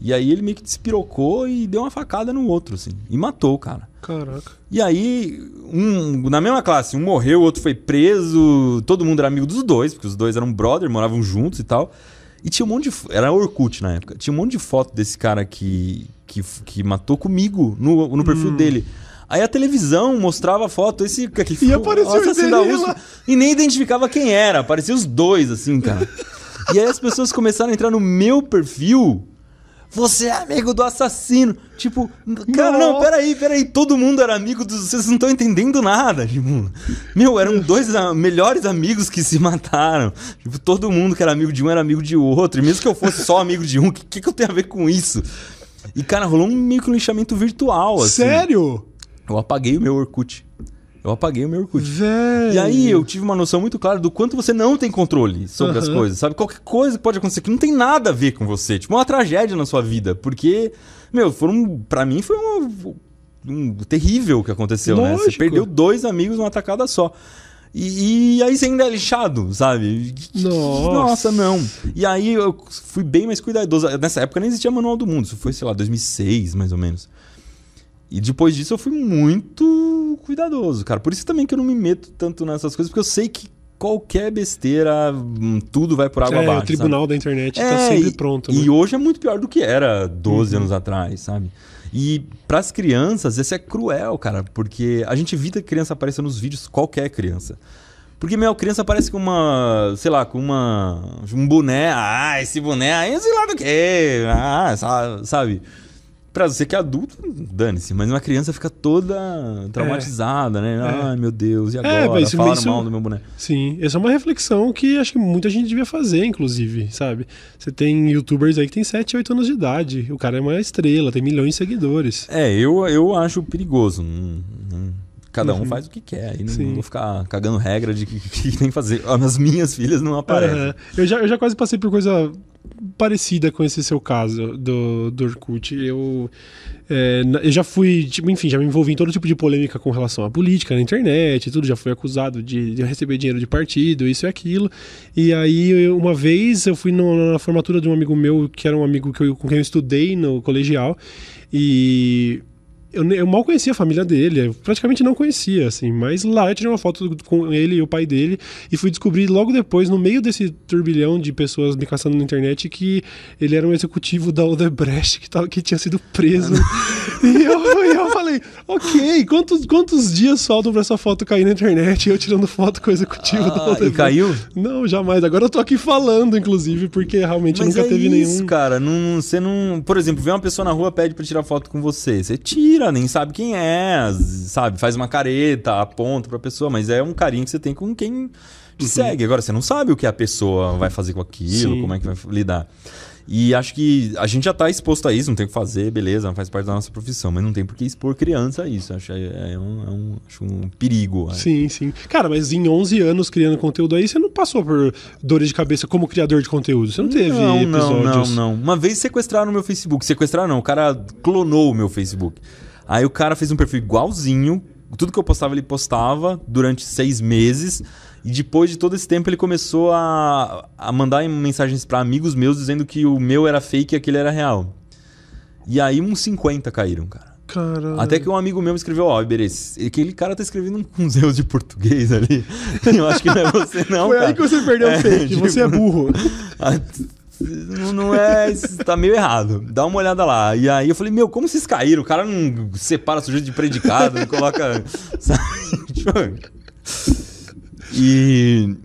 E aí ele meio que despirocou e deu uma facada no outro, assim. E matou o cara. Caraca. E aí, um, na mesma classe, um morreu, o outro foi preso. Todo mundo era amigo dos dois, porque os dois eram brother, moravam juntos e tal. E tinha um monte de. Era Orkut na época. Tinha um monte de foto desse cara que, que, que matou comigo no, no perfil dele. Aí a televisão mostrava a foto, esse que E apareceu o assassino da USP, e nem identificava quem era. Aparecia os dois, assim, cara. (laughs) e aí as pessoas começaram a entrar no meu perfil. Você é amigo do assassino. Tipo, cara, não, Não. peraí, peraí. Todo mundo era amigo dos. Vocês não estão entendendo nada. Tipo, meu, eram dois melhores amigos que se mataram. Tipo, todo mundo que era amigo de um era amigo de outro. E mesmo que eu fosse só amigo de um, o que, que, que eu tenho a ver com isso? E, cara, rolou um um linchamento virtual, assim. Sério? Eu apaguei o meu Orkut. Eu apaguei o meu Orkut. E aí eu tive uma noção muito clara do quanto você não tem controle sobre as Aham. coisas, sabe? Qualquer coisa que pode acontecer que não tem nada a ver com você. Tipo, uma tragédia na sua vida. Porque, meu, foram. Pra mim foi um, um terrível o que aconteceu, né? Você Lógico. perdeu dois amigos numa tacada só. E, e aí você ainda é lixado, sabe? Nossa. Nossa, não. E aí eu fui bem mais cuidadoso. Nessa época nem existia Manual do Mundo. Isso foi, sei lá, 2006, mais ou menos. E depois disso eu fui muito cuidadoso, cara. Por isso também que eu não me meto tanto nessas coisas, porque eu sei que qualquer besteira, hum, tudo vai por água É, abaixo. o tribunal da internet sabe? tá É, sempre e- pronto. E né? hoje é muito pior do que era 12 Uhum. anos atrás, sabe? E pras crianças, isso é cruel, cara, porque a gente evita que criança apareça nos vídeos, qualquer criança. Porque, meu, criança aparece com uma, sei lá, com uma. um boné. Ah, esse boné aí, sei lá do que. Ah, sa- sabe? Pra você que é adulto, dane-se. Mas uma criança fica toda traumatizada, né? Ai, meu Deus, e agora? mas isso- Falaram isso- mal do meu boné. Sim, essa é uma reflexão que acho que muita gente devia fazer, inclusive, sabe? Você tem youtubers aí que tem 7, 8 anos de idade. O cara é uma estrela, tem milhões de seguidores. É, eu, eu acho perigoso. Não- não- cada um Uhum. faz o que quer. Aí não, Sim. vou ficar cagando regra de que, (laughs) que tem que fazer. As minhas filhas não aparecem. Aham. Eu, já, eu já quase passei por coisa parecida com esse seu caso do, do Orkut. Eu, é, eu já fui, tipo, enfim, já me envolvi em todo tipo de polêmica com relação à política na internet tudo. Já fui acusado de, de receber dinheiro de partido, isso e aquilo. E aí, eu- uma vez, eu fui no- na formatura de um amigo meu, que era um amigo que eu- com quem eu estudei no colegial. E eu, eu mal conhecia a família dele, eu praticamente não conhecia, assim. Mas lá eu tirei uma foto com ele e o pai dele e fui descobrir logo depois, no meio desse turbilhão de pessoas me caçando na internet, que ele era um executivo da Odebrecht que, tava, que tinha sido preso. (laughs) e eu, e eu falei, ok, quantos, quantos dias faltam pra essa foto cair na internet? E eu tirando foto com o executivo da Ah, e Odebrecht. caiu? Não, jamais. Agora eu tô aqui falando, inclusive, porque realmente Mas nunca é teve isso, nenhum. cara. Não, você não. Por exemplo, vê uma pessoa na rua pede pra tirar foto com você. Você tira, nem sabe quem é, sabe? Faz uma careta, aponta pra pessoa, mas é um carinho que você tem com quem te segue. Agora, você não sabe o que a pessoa vai fazer com aquilo, Sim. como é que vai lidar. E acho que a gente já tá exposto a isso, não tem o que fazer, beleza, faz parte da nossa profissão, mas não tem por que expor criança a isso. Acho, é, é um, é um- acho um perigo. Sim, sim. Cara, mas em 11 anos criando conteúdo aí, você não passou por dores de cabeça como criador de conteúdo. Você não teve não, não, não, episódios. não. Uma vez sequestraram o meu Facebook. Sequestraram não, o cara clonou o meu Facebook. Aí o cara fez um perfil igualzinho. Tudo que eu postava, ele postava durante seis meses. E depois de todo esse tempo, ele começou a, a mandar mensagens pra amigos meus dizendo que o meu era fake e aquele era real. E aí uns 50 caíram, cara. Cara. Até que um amigo meu me escreveu, ó, Iberês, aquele cara tá escrevendo (laughs) uns erros de português ali. (laughs) Eu acho que não é você não, Foi cara. aí que você perdeu o É, fake. (laughs) tipo- Você é burro. Não, é. Tá meio errado. Dá uma olhada lá. E aí eu falei, meu, como vocês caíram? O cara não separa sujeito de predicado, não coloca. (laughs) Sabe? Tipo, e.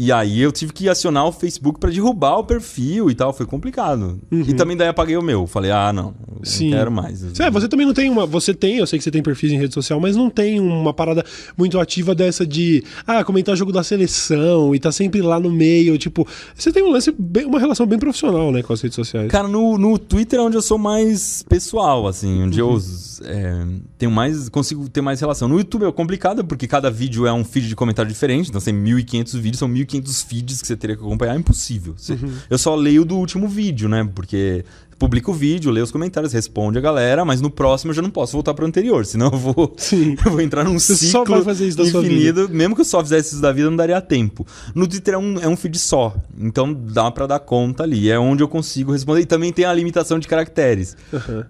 E aí eu tive que acionar o Facebook pra derrubar o perfil e tal. Foi complicado. E também daí apaguei o meu. Falei, ah, não. Sim. Não quero mais. É, você também não tem uma. Você tem, eu sei que você tem perfis em rede social, mas não tem uma parada muito ativa dessa de ah, comentar jogo da seleção e tá sempre lá no meio. Tipo, você tem um lance, bem- uma relação bem profissional, né, com as redes sociais. Cara, no, no Twitter é onde eu sou mais pessoal, assim, onde eu é, tenho mais. consigo ter mais relação. No YouTube é complicado, porque cada vídeo é um feed de comentário diferente, então tem 1.500 vídeos, são 1.500 feeds que você teria que acompanhar, é impossível. Você- Eu só leio do último vídeo, né? Porque publica o vídeo, leio os comentários, responde a galera, mas no próximo eu já não posso voltar pro anterior, senão eu vou, Sim. (laughs) eu vou entrar num Você ciclo só vai fazer isso da sua infinito. Mesmo que eu só fizesse isso da vida, não daria tempo. No Twitter é um, é um feed só, então dá pra dar conta ali. É onde eu consigo responder. E também tem a limitação de caracteres.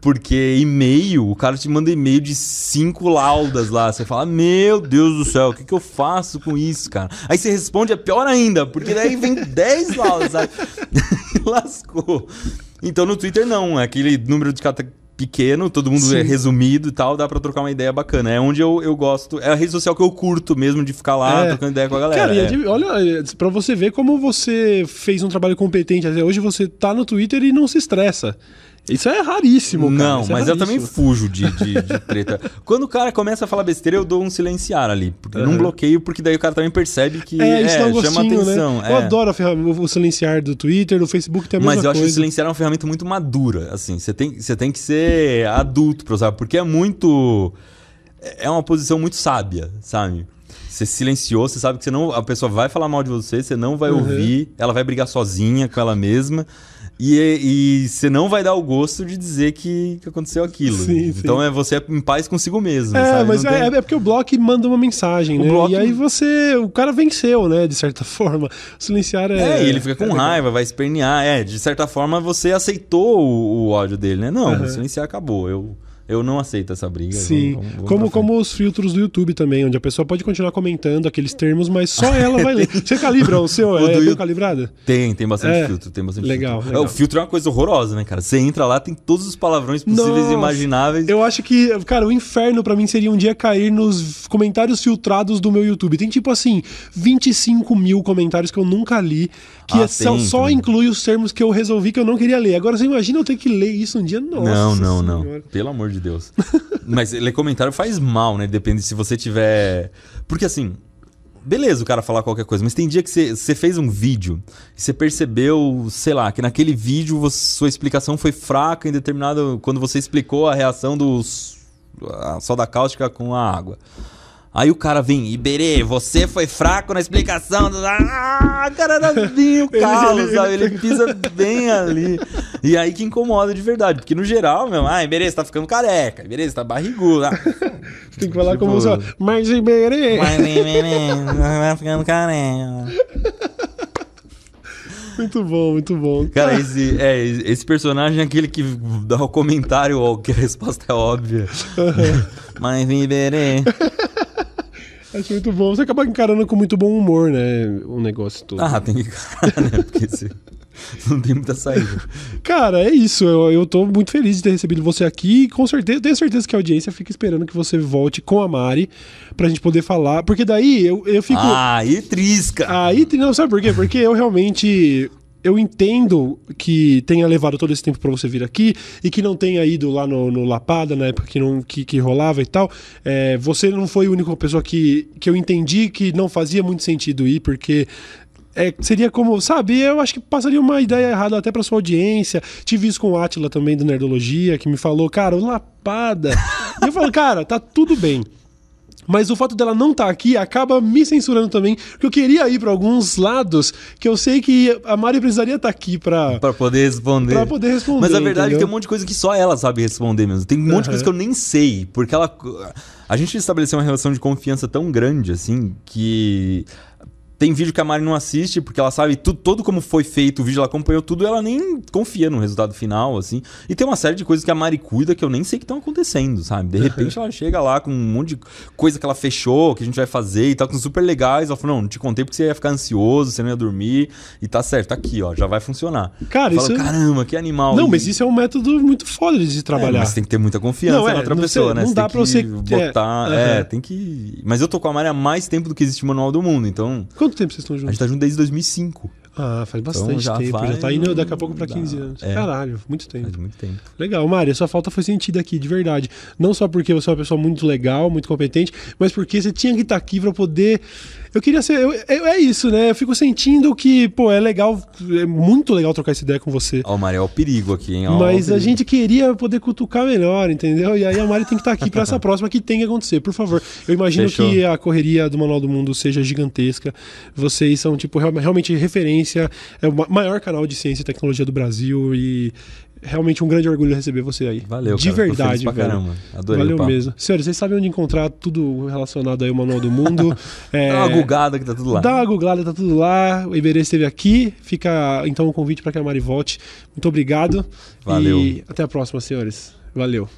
Porque e-mail, o cara te manda e-mail de cinco laudas lá. Você fala, meu Deus do céu, o que, que eu faço com isso, cara? Aí você responde, é pior ainda, porque daí vem 10 laudas, sabe? (laughs) Lascou. Então no Twitter não, é aquele número de cata pequeno, todo mundo é Sim. resumido e tal, dá pra trocar uma ideia bacana. É onde eu, eu gosto, é a rede social que eu curto mesmo de ficar lá É. trocando ideia com a galera. Cara, é é. de- olha, pra você ver como você fez um trabalho competente até hoje, você tá no Twitter e não se estressa. Isso é raríssimo, cara. Não, é mas eu também raríssimo. fujo de, (laughs) de, de treta. Quando o cara começa a falar besteira, eu dou um silenciar ali. Porque não bloqueio, porque daí o cara também percebe que É, dá um chama gostinho, atenção. né? Eu é. adoro o silenciar do Twitter, do Facebook mesma Mas eu acho que o coisa. silenciar é uma ferramenta muito madura, assim. Você tem, você tem que ser adulto pra usar, porque é muito... É uma posição muito sábia, sabe? Você silenciou, você sabe que você não, a pessoa vai falar mal de você, você não vai Uhum. ouvir, ela vai brigar sozinha com ela mesma. E, e você não vai dar o gosto de dizer que, que aconteceu aquilo. Sim, sim. então é você em paz consigo mesmo. É, sabe? mas é, tem- é porque o bloco manda uma mensagem, O né? E aí você. O cara venceu, né? De certa (laughs) forma. O silenciar é. É, ele fica com é raiva, vai espernear. É, de certa forma você aceitou o, o ódio dele, né? Não, o silenciar acabou. Eu, eu não aceito essa briga. Sim, Vamos- vamos- como, como os filtros do YouTube também, onde a pessoa pode continuar comentando aqueles termos, mas só (laughs) ela vai ler. Você calibra o seu? O é bem YouTube- calibrado? Tem, tem bastante É, filtro, tem bastante legal, filtro. legal. É, o filtro é uma coisa horrorosa, né, cara? Você entra lá, tem todos os palavrões possíveis Nossa, e imagináveis. Eu acho que, cara, o inferno pra mim seria um dia cair nos comentários filtrados do meu YouTube. Tem tipo assim, 25 mil comentários que eu nunca li, que Ah, é só, só inclui os termos que eu resolvi que eu não queria ler. Agora você imagina eu ter que ler isso um dia? Nossa. não, não, não. Senhora. Pelo amor de Deus. (laughs) Mas ler comentário faz mal, né? Depende se você tiver. Porque assim. Beleza o cara falar qualquer coisa, mas tem dia que você, você fez um vídeo e você percebeu, sei lá, que naquele vídeo você- sua explicação foi fraca em determinado. Quando você explicou a reação dos. a soda cáustica com a água. Aí o cara vem, Iberê, você foi fraco na explicação. Do... Ah, cara, era bem o calo, ele- sabe? Ele pisa bem ali. E aí que incomoda de verdade. Porque no geral, meu, ah, Iberê, você tá ficando careca. Iberê, você tá barrigudo. Ah, (laughs) Tem que falar Tipo- como só. Mas Iberê. Mas, Iberê, você tá ficando careca. Muito bom, muito bom. Cara, esse, é, esse personagem é aquele que dá o comentário ó, que a resposta é óbvia. (laughs) Mas viverei. (laughs) Acho muito bom. Você acaba encarando com muito bom humor, né? O negócio todo. Ah, tem que encarar, né? Porque se... (laughs) não tem muita saída. Cara, é isso. Eu, eu tô muito feliz de ter recebido você aqui. E com certeza, tenho certeza que a audiência fica esperando que você volte com a Mari pra gente poder falar. Porque daí eu, eu fico. Ah, e trisca! Aí, não, sabe por quê? Porque eu realmente. Eu entendo que tenha levado todo esse tempo pra você vir aqui e que não tenha ido lá no, no Lapada na época que, não, que, que rolava e tal. É, você não foi a única pessoa que, que eu entendi que não fazia muito sentido ir, porque é, seria como, sabe, eu acho que passaria uma ideia errada até pra sua audiência. Tive isso com o Atila também do Nerdologia, que me falou, cara, o Lapada. (laughs) e eu falo, cara, tá tudo bem. Mas o fato dela não estar tá aqui acaba me censurando também, porque eu queria ir para alguns lados que eu sei que a Mari precisaria estar tá aqui para para poder responder. Para poder responder. Mas a verdade entendeu? é que tem um monte de coisa que só ela sabe responder mesmo. Tem um monte de coisa que eu nem sei, porque ela a gente estabeleceu uma relação de confiança tão grande assim que tem vídeo que a Mari não assiste, porque ela sabe tudo, todo como foi feito o vídeo, ela acompanhou tudo, ela nem confia no resultado final, assim. E tem uma série de coisas que a Mari cuida que eu nem sei que estão acontecendo, sabe? De repente (laughs) ela chega lá com um monte de coisa que ela fechou, que a gente vai fazer e tal, com super legais. Ela falou: não, não te contei porque você ia ficar ansioso, você não ia dormir. E tá certo, tá aqui, ó, já vai funcionar. Cara, eu isso. falo, caramba, que animal. Não, E- mas isso é um método muito foda de se é, trabalhar. mas tem que ter muita confiança Não, é, na outra não pessoa, sei, né? não Você dá pra você- que botar. é, É, aham. tem que. Mas eu tô com a Mari há mais tempo do que existe o Manual do Mundo, então. Quanto tempo vocês estão A juntos? gente tá junto desde 2005. Ah, faz bastante já tempo. faz já tá indo daqui a pouco pra 15 dá- anos. é. Caralho, muito tempo. Faz muito tempo. Legal, Mari, a sua falta foi sentida aqui, de verdade. Não só porque você é uma pessoa muito legal, muito competente, mas porque você tinha que estar aqui pra poder. Eu queria ser. eu- eu- é isso, né? Eu fico sentindo que, pô, é legal, é muito legal trocar essa ideia com você. Ó, o Mari, é o perigo aqui, hein? Ó, o Mas a gente queria poder cutucar melhor, entendeu? E aí a Mari tem que estar aqui pra essa (laughs) próxima que tem que acontecer, por favor. Eu imagino Fechou. que a correria do Manual do Mundo seja gigantesca. Vocês são, tipo, real- realmente referência. É o ma- maior canal de ciência e tecnologia do Brasil e realmente um grande orgulho receber você aí. Valeu, De cara. Tô verdade, pra velho. caramba. Adorei Valeu mesmo. Senhores, vocês sabem onde encontrar tudo relacionado aí ao Manual do Mundo. É, (laughs) Dá uma gugada que tá tudo lá. Dá uma googlada, tá tudo lá. O Iberê esteve aqui. Fica então o convite para que a Mari volte. Muito obrigado. Valeu. E até a próxima, senhores. Valeu.